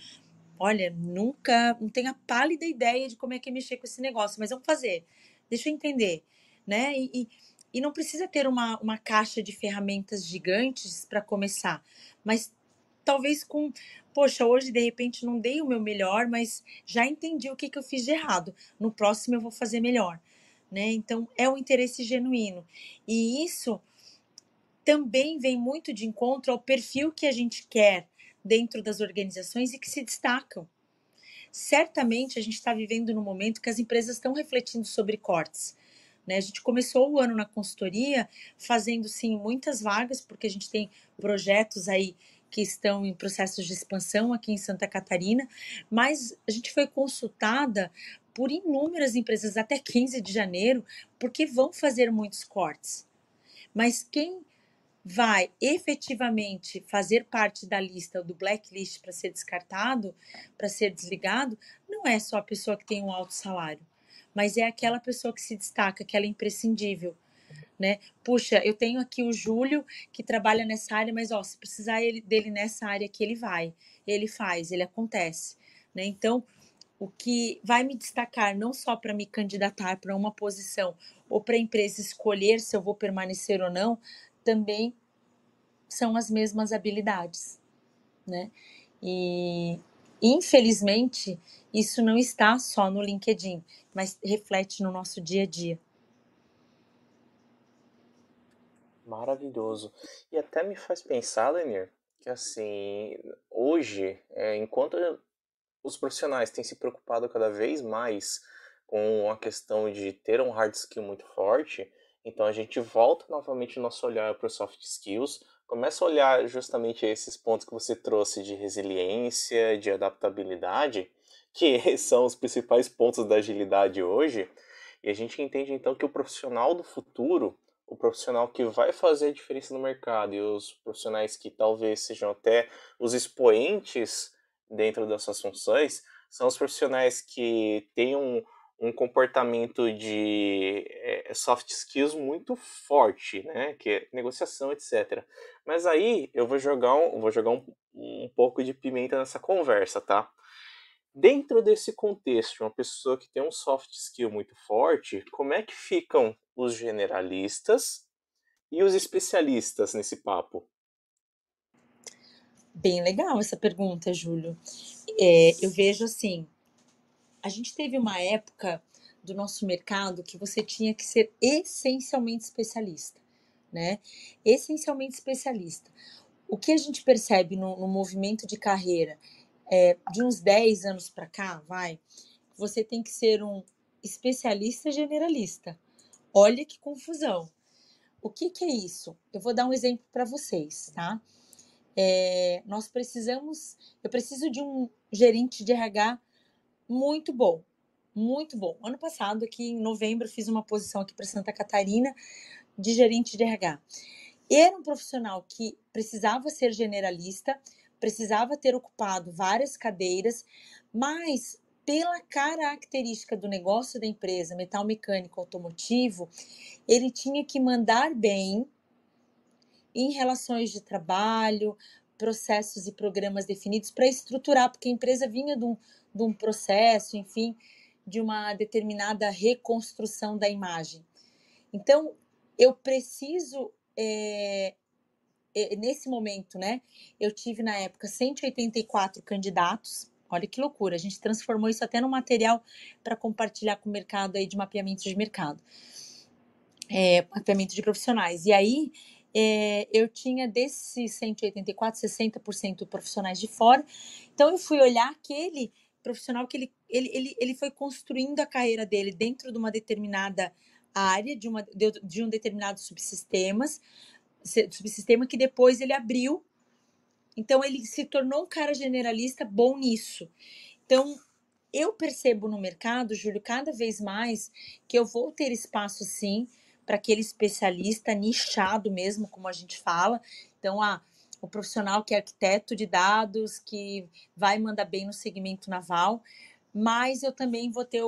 olha, nunca, não tenho a pálida ideia de como é que é mexer com esse negócio, mas vamos fazer, deixa eu entender, né? E, e, e não precisa ter uma, uma caixa de ferramentas gigantes para começar, mas talvez com, poxa, hoje de repente não dei o meu melhor, mas já entendi o que, que eu fiz de errado, no próximo eu vou fazer melhor, né? Então é um interesse genuíno, e isso também vem muito de encontro ao perfil que a gente quer dentro das organizações e que se destacam. Certamente a gente está vivendo num momento que as empresas estão refletindo sobre cortes. Né? A gente começou o ano na consultoria fazendo sim muitas vagas, porque a gente tem projetos aí que estão em processos de expansão aqui em Santa Catarina, mas a gente foi consultada por inúmeras empresas até 15 de janeiro, porque vão fazer muitos cortes. Mas quem vai efetivamente fazer parte da lista do blacklist para ser descartado, para ser desligado, não é só a pessoa que tem um alto salário, mas é aquela pessoa que se destaca, que ela é imprescindível. Né? Puxa, eu tenho aqui o Júlio que trabalha nessa área, mas ó, se precisar ele, dele nessa área que ele vai, ele faz, ele acontece, né? Então, o que vai me destacar não só para me candidatar para uma posição ou para a empresa escolher se eu vou permanecer ou não, também são as mesmas habilidades, né? E infelizmente isso não está só no LinkedIn, mas reflete no nosso dia a dia. Maravilhoso. E até me faz pensar, Lenir, que assim, hoje, é, enquanto os profissionais têm se preocupado cada vez mais com a questão de ter um hard skill muito forte, então a gente volta novamente o nosso olhar para os soft skills, começa a olhar justamente esses pontos que você trouxe de resiliência, de adaptabilidade, que são os principais pontos da agilidade hoje, e a gente entende então que o profissional do futuro, o profissional que vai fazer a diferença no mercado e os profissionais que talvez sejam até os expoentes dentro das suas funções, são os profissionais que têm um, um comportamento de é, soft skills muito forte, né? Que é negociação, etc. Mas aí eu vou jogar um, vou jogar um, um pouco de pimenta nessa conversa, tá? Dentro desse contexto, uma pessoa que tem um soft skill muito forte, como é que ficam os generalistas e os especialistas nesse papo? Bem legal essa pergunta, Júlio. É, eu vejo assim, a gente teve uma época do nosso mercado que você tinha que ser essencialmente especialista, né? Essencialmente especialista. O que a gente percebe no, no movimento de carreira é, de uns 10 anos para cá, vai, você tem que ser um especialista generalista. Olha que confusão. O que, que é isso? Eu vou dar um exemplo para vocês, tá? É, nós precisamos, eu preciso de um gerente de RH muito bom, muito bom. Ano passado, aqui em novembro, fiz uma posição aqui para Santa Catarina de gerente de RH. Era um profissional que precisava ser generalista, precisava ter ocupado várias cadeiras, mas pela característica do negócio da empresa, metal mecânico automotivo, ele tinha que mandar bem em relações de trabalho, processos e programas definidos para estruturar, porque a empresa vinha de um, de um processo, enfim, de uma determinada reconstrução da imagem. Então, eu preciso, é, é, nesse momento, né? Eu tive na época 184 candidatos. Olha que loucura, a gente transformou isso até no material para compartilhar com o mercado aí de mapeamento de mercado, é, mapeamento de profissionais. E aí é, eu tinha desses 184, 60% profissionais de fora. Então eu fui olhar aquele profissional que ele, ele, ele, ele foi construindo a carreira dele dentro de uma determinada área, de, uma, de, de um determinado subsistemas, subsistema que depois ele abriu. Então ele se tornou um cara generalista bom nisso. Então eu percebo no mercado, Júlio, cada vez mais que eu vou ter espaço sim para aquele especialista nichado mesmo, como a gente fala. Então, ah, o profissional que é arquiteto de dados, que vai mandar bem no segmento naval, mas eu também vou ter,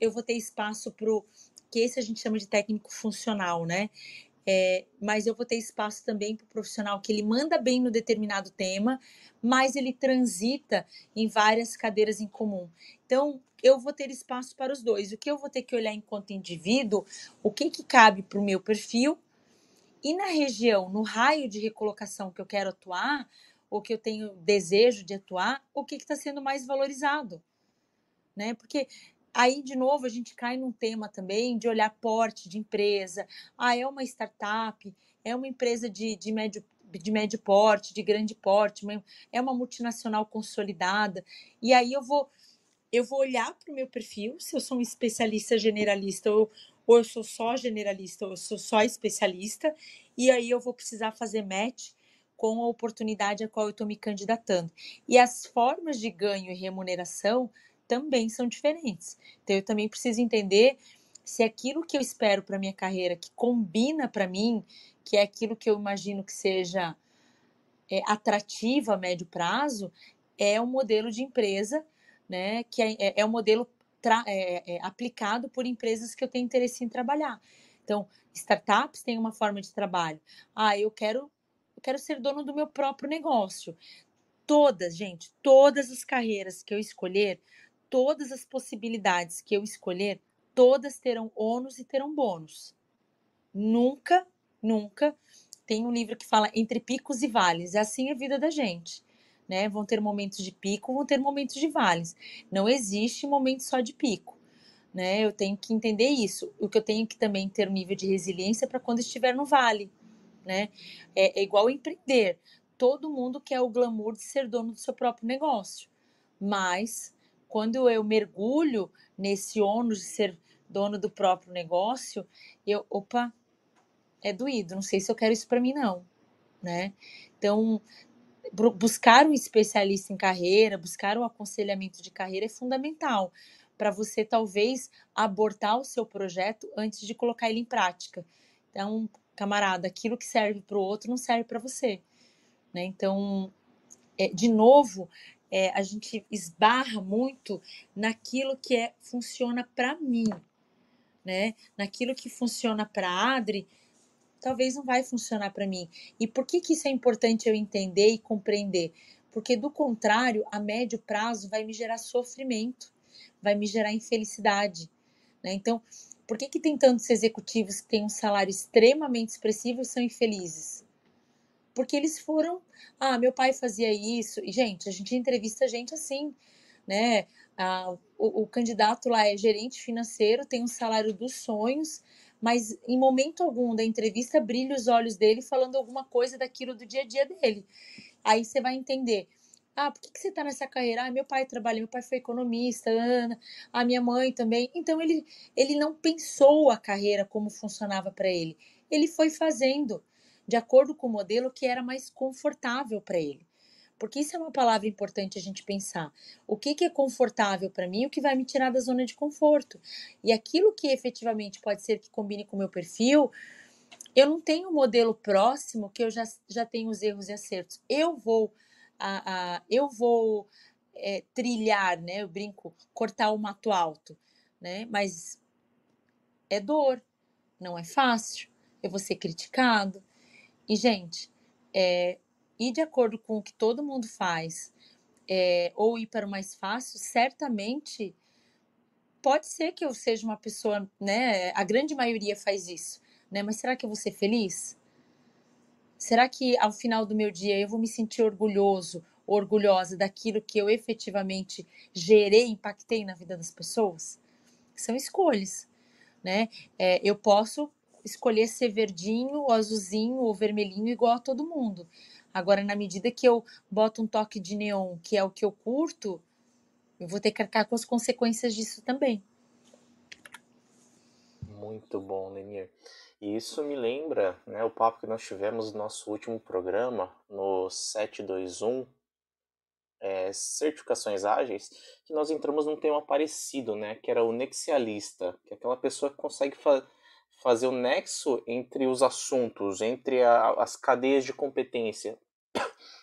eu vou ter espaço para o que esse a gente chama de técnico funcional, né? É, mas eu vou ter espaço também para o profissional que ele manda bem no determinado tema, mas ele transita em várias cadeiras em comum. Então, eu vou ter espaço para os dois. O que eu vou ter que olhar enquanto indivíduo, o que, que cabe para o meu perfil e na região, no raio de recolocação que eu quero atuar, ou que eu tenho desejo de atuar, o que está sendo mais valorizado. Né? Porque aí, de novo, a gente cai num tema também de olhar porte de empresa. Ah, é uma startup, é uma empresa de, de médio de médio porte, de grande porte, é uma multinacional consolidada. E aí eu vou eu vou olhar para o meu perfil, se eu sou um especialista generalista ou, ou eu sou só generalista, ou eu sou só especialista, e aí eu vou precisar fazer match com a oportunidade a qual eu estou me candidatando. E as formas de ganho e remuneração também são diferentes. Então eu também preciso entender se aquilo que eu espero para minha carreira, que combina para mim, que é aquilo que eu imagino que seja é, atrativo a médio prazo, é um modelo de empresa, né, que é, é, é um modelo é, é, aplicado por empresas que eu tenho interesse em trabalhar. Então, startups têm uma forma de trabalho. Ah, eu quero, eu quero ser dono do meu próprio negócio. Todas, gente, todas as carreiras que eu escolher, todas as possibilidades que eu escolher, todas terão ônus e terão bônus. Nunca, nunca tem um livro que fala entre picos e vales. É assim a vida da gente né? Vão ter momentos de pico, vão ter momentos de vales. Não existe momento só de pico, né? Eu tenho que entender isso. O que eu tenho que também ter um nível de resiliência para quando estiver no vale, né? É, é igual empreender. Todo mundo quer o glamour de ser dono do seu próprio negócio, mas quando eu mergulho nesse ônus de ser dono do próprio negócio, eu, opa, é doído, não sei se eu quero isso para mim não, né? Então, buscar um especialista em carreira, buscar um aconselhamento de carreira é fundamental para você talvez abortar o seu projeto antes de colocar ele em prática. Então, camarada, aquilo que serve para o outro não serve para você. Né? Então, é, de novo, é, a gente esbarra muito naquilo que é, funciona para mim, né? Naquilo que funciona para Adri, talvez não vai funcionar para mim. E por que, que isso é importante eu entender e compreender? Porque, do contrário, a médio prazo vai me gerar sofrimento, vai me gerar infelicidade. Né? Então, por que, que tem tantos executivos que têm um salário extremamente expressivo e são infelizes? Porque eles foram. Ah, meu pai fazia isso. E, gente, a gente entrevista gente assim. né? Ah, o, o candidato lá é gerente financeiro, tem um salário dos sonhos, mas em momento algum da entrevista brilha os olhos dele falando alguma coisa daquilo do dia a dia dele. Aí você vai entender. Ah, por que, que você está nessa carreira? Ah, meu pai trabalha, meu pai foi economista, Ana, a minha mãe também. Então ele, ele não pensou a carreira como funcionava para ele. Ele foi fazendo de acordo com o modelo que era mais confortável para ele. Porque isso é uma palavra importante a gente pensar. O que, que é confortável para mim, o que vai me tirar da zona de conforto. E aquilo que efetivamente pode ser que combine com o meu perfil, eu não tenho um modelo próximo que eu já, já tenho os erros e acertos. Eu vou, a, a, eu vou é, trilhar, né? Eu brinco, cortar o mato alto, né? Mas é dor, não é fácil. Eu vou ser criticado. E, gente, é, ir de acordo com o que todo mundo faz é, ou ir para o mais fácil, certamente pode ser que eu seja uma pessoa, né? A grande maioria faz isso, né? Mas será que eu vou ser feliz? Será que ao final do meu dia eu vou me sentir orgulhoso, orgulhosa daquilo que eu efetivamente gerei, impactei na vida das pessoas? São escolhas, né? É, eu posso escolher ser verdinho, ou azulzinho, ou vermelhinho igual a todo mundo. Agora, na medida que eu boto um toque de neon, que é o que eu curto, eu vou ter que arcar com as consequências disso também. Muito bom, Lenir. E isso me lembra né, o papo que nós tivemos no nosso último programa, no 721, é, certificações ágeis, que nós entramos num tema parecido, né, que era o nexialista, que é aquela pessoa que consegue fazer fazer o nexo entre os assuntos, entre a, as cadeias de competência.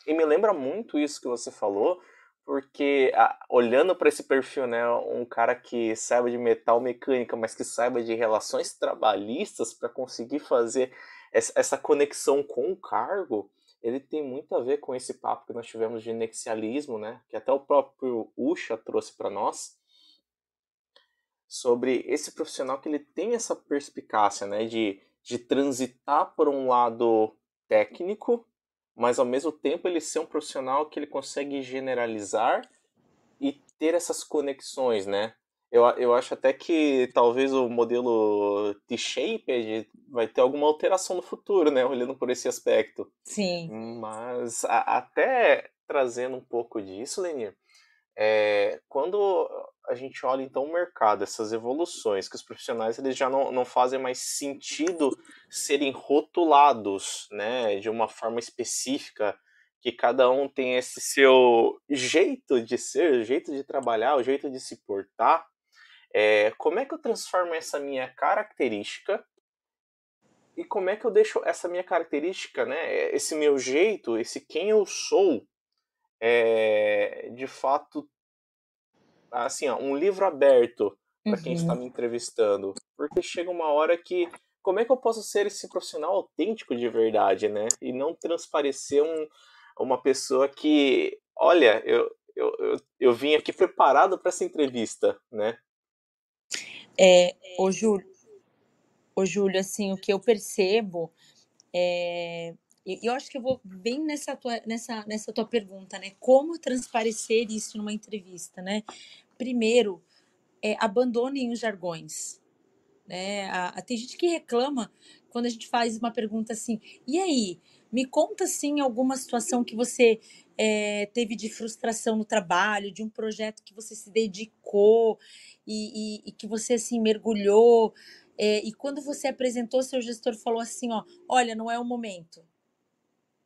E me lembra muito isso que você falou, porque a, olhando para esse perfil, né, um cara que saiba de metal mecânica, mas que saiba de relações trabalhistas para conseguir fazer essa, conexão com o cargo, ele tem muito a ver com esse papo que nós tivemos de nexialismo, né, que até o próprio Usha trouxe para nós sobre esse profissional que ele tem essa perspicácia, né, de, de transitar por um lado técnico, mas ao mesmo tempo ele ser um profissional que ele consegue generalizar e ter essas conexões, né? Eu, eu acho até que talvez o modelo T-Shaped vai ter alguma alteração no futuro, né? Olhando por esse aspecto. Sim. Mas a, até trazendo um pouco disso, Lenir, é, quando a gente olha então o mercado, essas evoluções, que os profissionais eles já não, não fazem mais sentido serem rotulados né, de uma forma específica, que cada um tem esse seu jeito de ser, jeito de trabalhar, o jeito de se portar. É, como é que eu transformo essa minha característica e como é que eu deixo essa minha característica, né, esse meu jeito, esse quem eu sou, é, de fato, assim, ó, um livro aberto para quem está uhum. me entrevistando. Porque chega uma hora que, como é que eu posso ser esse profissional autêntico de verdade, né? E não transparecer um, uma pessoa que, olha, eu, eu, eu, eu vim aqui preparado para essa entrevista, né? É, o Júlio, o Júlio, assim, o que eu percebo é, eu acho que eu vou bem nessa tua, nessa, nessa tua pergunta, né? Como transparecer isso numa entrevista, né? Primeiro, é, abandonem os jargões. Né? A, a, tem gente que reclama quando a gente faz uma pergunta assim, e aí, me conta assim alguma situação que você é, teve de frustração no trabalho, de um projeto que você se dedicou e, e, e que você assim mergulhou. É, e quando você apresentou, seu gestor falou assim, ó, olha, não é o momento.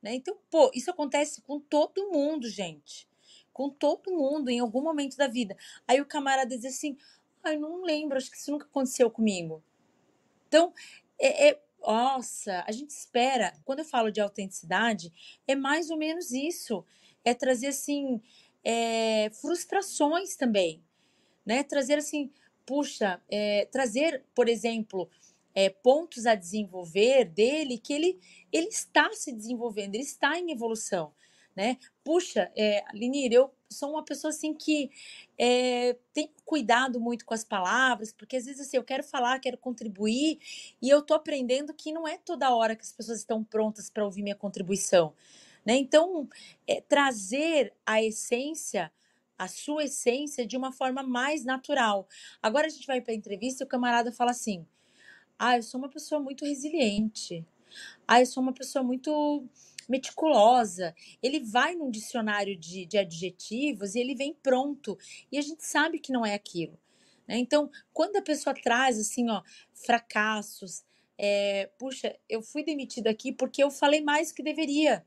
Né? Então, pô, isso acontece com todo mundo, gente. Com todo mundo, em algum momento da vida. Aí o camarada diz assim: ai, não lembro, acho que isso nunca aconteceu comigo. Então, é, é, nossa, a gente espera, quando eu falo de autenticidade, é mais ou menos isso. É trazer, assim, é, frustrações também. Né? Trazer, assim, puxa, é, trazer, por exemplo, é, pontos a desenvolver dele que ele, ele está se desenvolvendo, ele está em evolução, né? Puxa, é, Linir, eu sou uma pessoa assim que é, tem cuidado muito com as palavras, porque às vezes assim, eu quero falar, quero contribuir, e eu tô aprendendo que não é toda hora que as pessoas estão prontas para ouvir minha contribuição. Né? Então, é, trazer a essência a sua essência de uma forma mais natural. Agora a gente vai para a entrevista e o camarada fala assim: Ah, eu sou uma pessoa muito resiliente. Ah, eu sou uma pessoa muito meticulosa. Ele vai num dicionário de, de adjetivos e ele vem pronto. E a gente sabe que não é aquilo. Né? Então, quando a pessoa traz assim, ó, fracassos, é, puxa, eu fui demitido aqui porque eu falei mais que deveria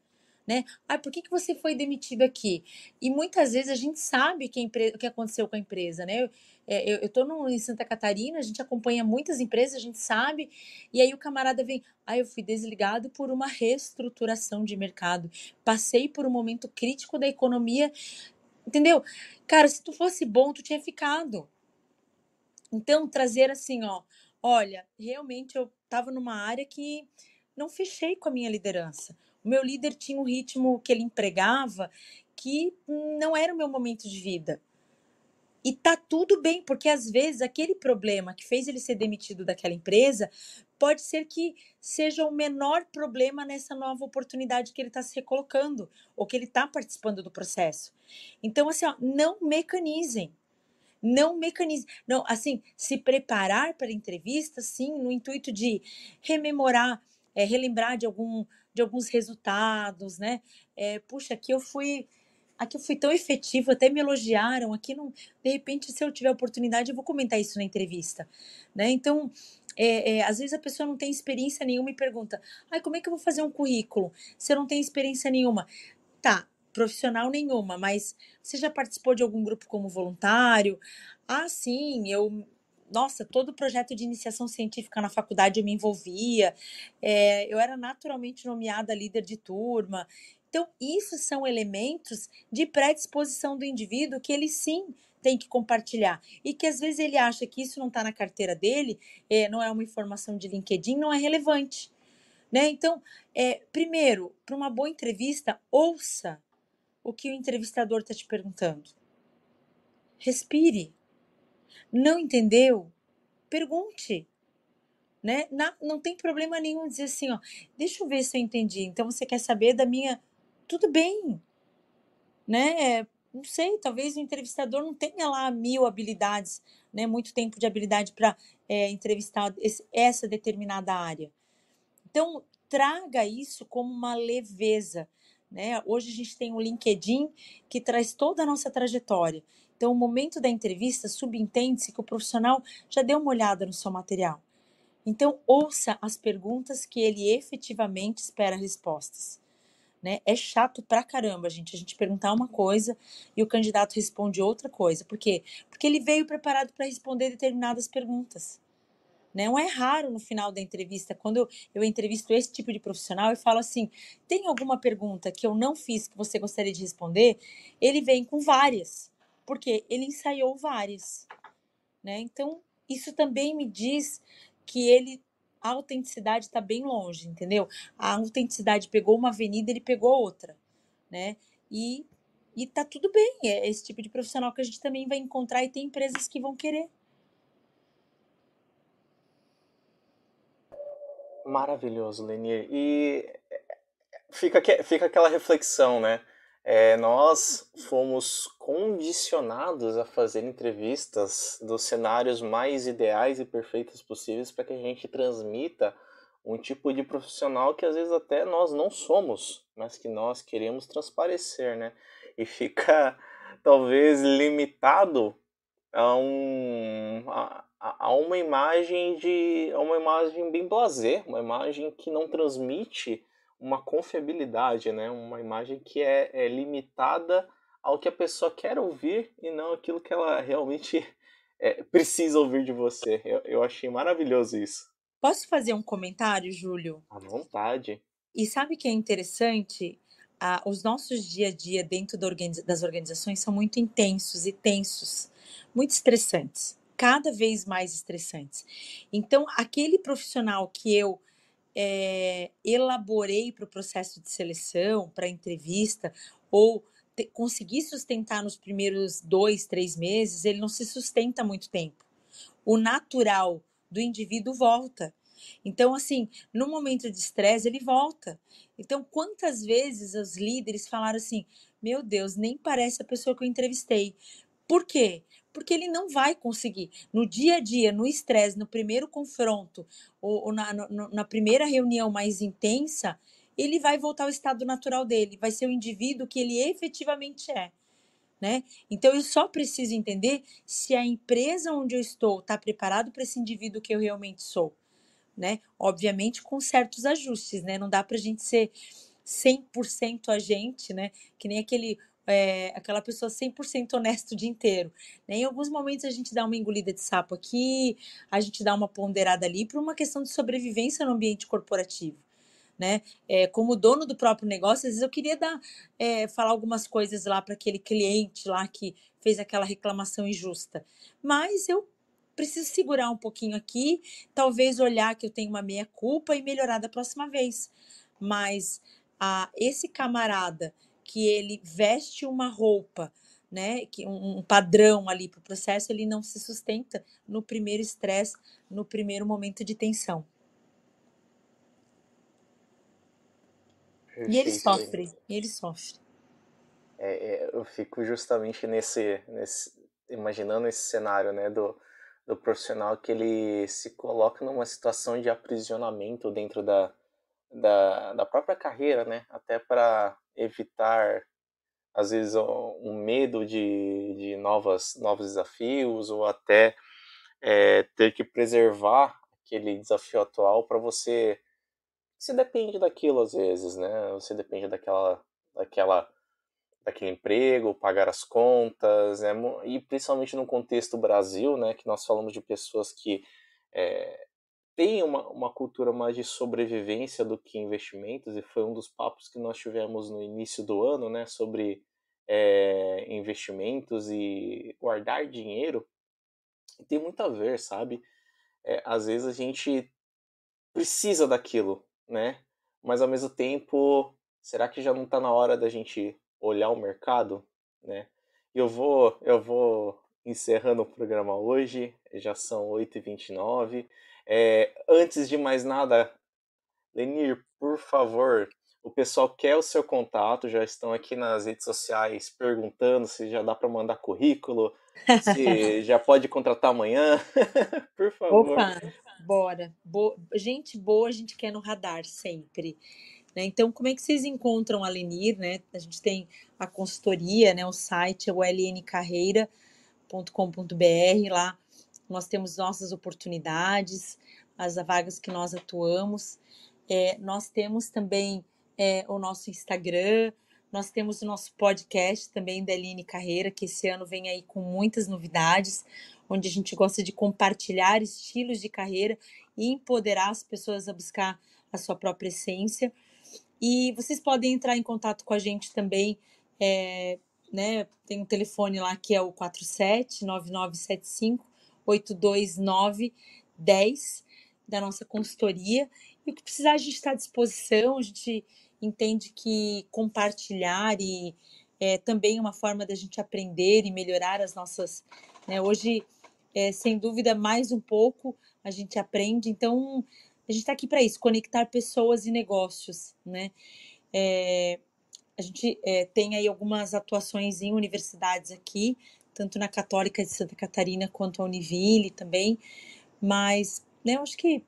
né? Ah, por que, que você foi demitido aqui? E muitas vezes a gente sabe que empresa, o que aconteceu com a empresa, né? Eu, é, no, em Santa Catarina, a gente acompanha muitas empresas, a gente sabe, e aí o camarada vem, ah, eu fui desligado por uma reestruturação de mercado, passei por um momento crítico da economia, entendeu? Cara, se tu fosse bom, tu tinha ficado. Então, trazer assim, ó, olha, realmente eu estava numa área que não fechei com a minha liderança. O meu líder tinha um ritmo que ele empregava que não era o meu momento de vida. E tá tudo bem, porque às vezes aquele problema que fez ele ser demitido daquela empresa pode ser que seja o menor problema nessa nova oportunidade que ele está se recolocando ou que ele está participando do processo. Então, assim, ó, não mecanizem. Não mecanizem. Não, assim, se preparar para a entrevista, sim, no intuito de rememorar, é, relembrar de algum de alguns resultados, né? É, puxa, aqui eu fui aqui eu fui tão efetivo, até me elogiaram, aqui não, de repente, se eu tiver oportunidade, eu vou comentar isso na entrevista, né? Então, é, é, às vezes a pessoa não tem experiência nenhuma e pergunta, ai, como é que eu vou fazer um currículo se eu não tenho experiência nenhuma? Tá, profissional nenhuma, mas você já participou de algum grupo como voluntário? Ah, sim, eu nossa, todo projeto de iniciação científica na faculdade eu me envolvia, é, eu era naturalmente nomeada líder de turma. Então, isso são elementos de predisposição do indivíduo que ele sim tem que compartilhar. E que às vezes ele acha que isso não está na carteira dele, é, não é uma informação de LinkedIn, não é relevante. Né? Então, é, primeiro, para uma boa entrevista, ouça o que o entrevistador está te perguntando. Respire. Não entendeu? Pergunte. Né? Na, não tem problema nenhum dizer assim, ó, deixa eu ver se eu entendi. Então você quer saber da minha. Tudo bem. Né? Não sei, talvez o entrevistador não tenha lá mil habilidades, né? Muito tempo de habilidade para é, entrevistar esse, essa determinada área. Então, traga isso como uma leveza. Né? Hoje a gente tem o LinkedIn que traz toda a nossa trajetória. Então, o momento da entrevista subentende-se que o profissional já deu uma olhada no seu material. Então, ouça as perguntas que ele efetivamente espera respostas. Né? É chato pra caramba, gente, a gente perguntar uma coisa e o candidato responde outra coisa. Por quê? Porque ele veio preparado para responder determinadas perguntas. Né? Não é raro no final da entrevista, quando eu, eu entrevisto esse tipo de profissional e falo assim: tem alguma pergunta que eu não fiz que você gostaria de responder? Ele vem com várias porque ele ensaiou várias, né? Então, isso também me diz que ele a autenticidade está bem longe, entendeu? A autenticidade pegou uma avenida, ele pegou outra, né? E e tá tudo bem, é esse tipo de profissional que a gente também vai encontrar e tem empresas que vão querer. Maravilhoso, Lenier. E fica, fica aquela reflexão, né? É, nós fomos condicionados a fazer entrevistas dos cenários mais ideais e perfeitos possíveis para que a gente transmita um tipo de profissional que às vezes até nós não somos, mas que nós queremos transparecer, né? E fica talvez limitado a, um, a, a uma imagem de a uma imagem bem blasé, uma imagem que não transmite uma confiabilidade, né? Uma imagem que é, é limitada ao que a pessoa quer ouvir e não aquilo que ela realmente é, precisa ouvir de você. Eu, eu achei maravilhoso isso. Posso fazer um comentário, Júlio? À vontade. E sabe que é interessante? Ah, os nossos dia a dia dentro das organizações são muito intensos e tensos, muito estressantes, cada vez mais estressantes. Então, aquele profissional que eu é, elaborei para o processo de seleção, para entrevista, ou te, sustentar nos primeiros dois, três meses, ele não se sustenta muito tempo. O natural do indivíduo volta. Então, assim, no momento de estresse, ele volta. Então, quantas vezes os líderes falaram assim: meu Deus, nem parece a pessoa que eu entrevistei. Por quê? Porque ele não vai conseguir. No dia a dia, no estresse, no primeiro confronto, ou, ou na, no, na primeira reunião mais intensa, ele vai voltar ao estado natural dele, vai ser o indivíduo que ele efetivamente é. Né? Então eu só preciso entender se a empresa onde eu estou está preparado para esse indivíduo que eu realmente sou, né? Obviamente com certos ajustes, né? Não dá para a gente ser 100% a gente, né? Que nem aquele é, aquela pessoa 100% honesta o dia inteiro. Né? Em alguns momentos a gente dá uma engolida de sapo aqui, a gente dá uma ponderada ali por uma questão de sobrevivência no ambiente corporativo né? É, como dono do próprio negócio, às vezes eu queria dar, é, falar algumas coisas lá para aquele cliente lá que fez aquela reclamação injusta. Mas eu preciso segurar um pouquinho aqui, talvez olhar que eu tenho uma meia culpa e melhorar da próxima vez. Mas a, esse camarada que ele veste uma roupa, né, que um, um padrão ali para o processo, ele não se sustenta no primeiro estresse, no primeiro momento de tensão. E ele sofre, ele sofre. É, é, eu fico justamente nesse, nesse, imaginando esse cenário, né, do, do profissional que ele se coloca numa situação de aprisionamento dentro da, da, da própria carreira, né, até para evitar às vezes um medo de, de novas, novos desafios ou até é, ter que preservar aquele desafio atual para você você depende daquilo às vezes, né? Você depende daquela, daquela, daquele emprego, pagar as contas, né? E principalmente no contexto Brasil, né? Que nós falamos de pessoas que é, têm uma, uma cultura mais de sobrevivência do que investimentos, e foi um dos papos que nós tivemos no início do ano, né? Sobre é, investimentos e guardar dinheiro. Tem muito a ver, sabe? É, às vezes a gente precisa daquilo, né? Mas ao mesmo tempo, será que já não está na hora da gente olhar o mercado, né? Eu vou, eu vou encerrando o programa hoje, já são 8h29. É, antes de mais nada, Lenir, por favor, o pessoal quer o seu contato, já estão aqui nas redes sociais perguntando se já dá para mandar currículo, se já pode contratar amanhã. por favor. Opa, Bora. Bo... Gente boa, a gente quer no radar sempre. Né? Então, como é que vocês encontram a Lenir? Né? A gente tem a consultoria, né? o site é o lncarreira.com.br. Lá nós temos nossas oportunidades, as vagas que nós atuamos. É, nós temos também é, o nosso Instagram, nós temos o nosso podcast também da LN Carreira, que esse ano vem aí com muitas novidades onde a gente gosta de compartilhar estilos de carreira e empoderar as pessoas a buscar a sua própria essência. E vocês podem entrar em contato com a gente também, é, né? Tem um telefone lá que é o 47 9975 829 10 da nossa consultoria. E o que precisar, a gente está à disposição, a gente entende que compartilhar e é também uma forma da gente aprender e melhorar as nossas. Né? Hoje é, sem dúvida, mais um pouco a gente aprende. Então, a gente está aqui para isso, conectar pessoas e negócios, né? É, a gente é, tem aí algumas atuações em universidades aqui, tanto na Católica de Santa Catarina quanto a Univille também, mas né, eu acho que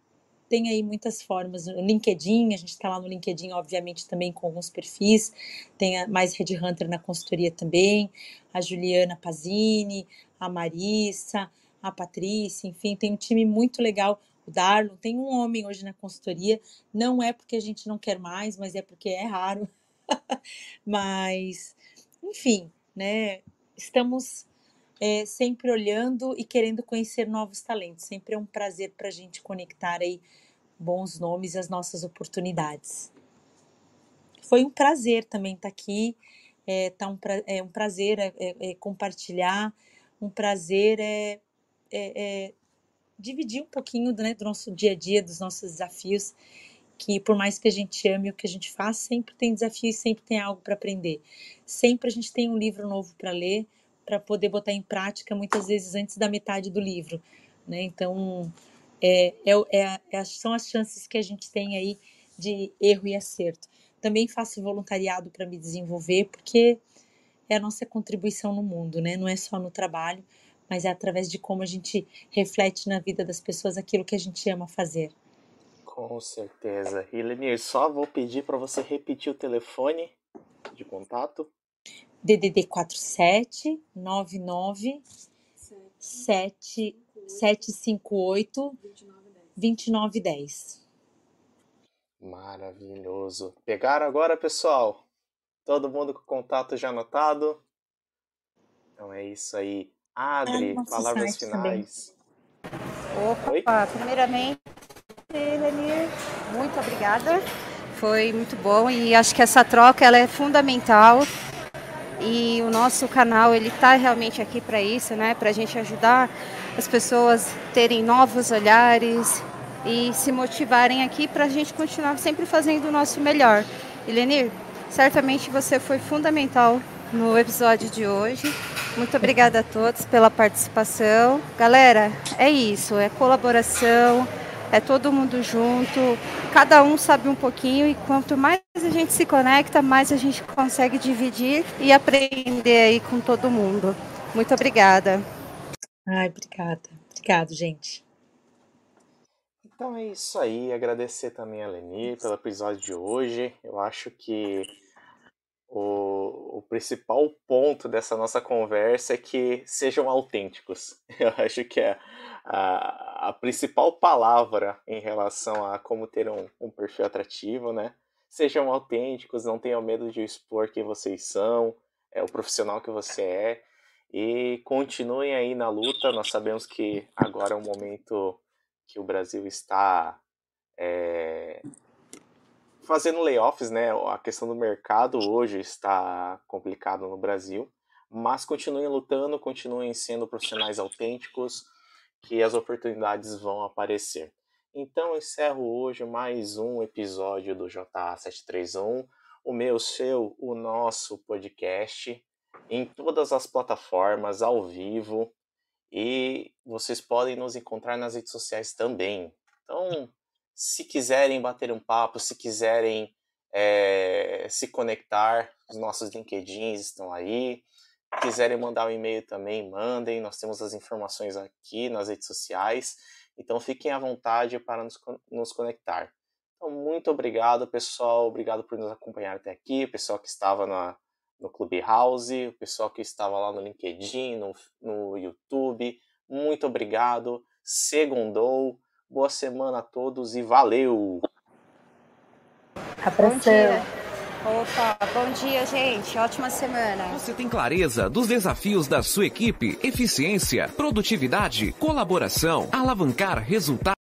tem aí muitas formas. No LinkedIn, a gente está lá no LinkedIn, obviamente, também com alguns perfis. Tem a, mais Red Hunter na consultoria também, a Juliana Pazini, a Marissa, a Patrícia, enfim, tem um time muito legal. O Darlon, tem um homem hoje na consultoria. Não é porque a gente não quer mais, mas é porque é raro. mas, enfim, né? Estamos é, sempre olhando e querendo conhecer novos talentos. Sempre é um prazer para a gente conectar aí bons nomes e as nossas oportunidades. Foi um prazer também estar tá aqui. É, tá um, pra, é um prazer é, é, é compartilhar, um prazer é é, é, dividir um pouquinho né, do nosso dia a dia, dos nossos desafios, que por mais que a gente ame o que a gente faz, sempre tem desafio e sempre tem algo para aprender. Sempre a gente tem um livro novo para ler, para poder botar em prática, muitas vezes antes da metade do livro. Né? Então, é, é, é, é, são as chances que a gente tem aí de erro e acerto. Também faço voluntariado para me desenvolver, porque é a nossa contribuição no mundo, né? Não é só no trabalho, mas é através de como a gente reflete na vida das pessoas aquilo que a gente ama fazer. Com certeza. E Lenir, só vou pedir para você repetir o telefone de contato. DDD 47 99 758 2910. Maravilhoso. Pegaram agora, pessoal? Todo mundo com contato já anotado? Então é isso aí. Adri, é, palavras finais. Também. Opa, primeiramente, Lenir, muito obrigada. Foi muito bom e acho que essa troca ela é fundamental e o nosso canal ele está realmente aqui para isso, né? Para a gente ajudar as pessoas terem novos olhares e se motivarem aqui para a gente continuar sempre fazendo o nosso melhor. E Lenir, certamente você foi fundamental no episódio de hoje. Muito obrigada a todos pela participação. Galera, é isso, é colaboração, é todo mundo junto, cada um sabe um pouquinho e quanto mais a gente se conecta, mais a gente consegue dividir e aprender aí com todo mundo. Muito obrigada. Ai, obrigada. Obrigado, gente. Então é isso aí. Agradecer também a Leni pelo episódio de hoje. Eu acho que o, o principal ponto dessa nossa conversa é que sejam autênticos. Eu acho que é a, a principal palavra em relação a como ter um, um perfil atrativo, né? Sejam autênticos, não tenham medo de expor quem vocês são, é o profissional que você é e continuem aí na luta. Nós sabemos que agora é um momento que o Brasil está é, fazendo layoffs, né? A questão do mercado hoje está complicado no Brasil, mas continuem lutando, continuem sendo profissionais autênticos, que as oportunidades vão aparecer. Então eu encerro hoje mais um episódio do JA731, o meu, seu, o nosso podcast em todas as plataformas ao vivo e vocês podem nos encontrar nas redes sociais também. Então, se quiserem bater um papo, se quiserem é, se conectar, os nossos LinkedIns estão aí. Se quiserem mandar um e-mail também, mandem. Nós temos as informações aqui nas redes sociais. Então fiquem à vontade para nos, nos conectar. Então, muito obrigado, pessoal. Obrigado por nos acompanhar até aqui. O pessoal que estava na, no Clubhouse, o pessoal que estava lá no LinkedIn, no, no YouTube. Muito obrigado. Segundou. Boa semana a todos e valeu! Abração. Opa, bom dia, gente. Ótima semana. Você tem clareza dos desafios da sua equipe, eficiência, produtividade, colaboração, alavancar resultados.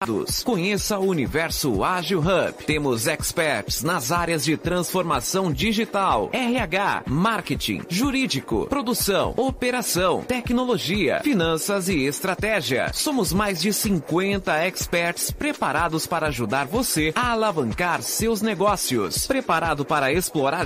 Conheça o Universo Ágil Hub. Temos experts nas áreas de transformação digital, RH, marketing, jurídico, produção, operação, tecnologia, finanças e estratégia. Somos mais de 50 experts preparados para ajudar você a alavancar seus negócios. Preparado para explorar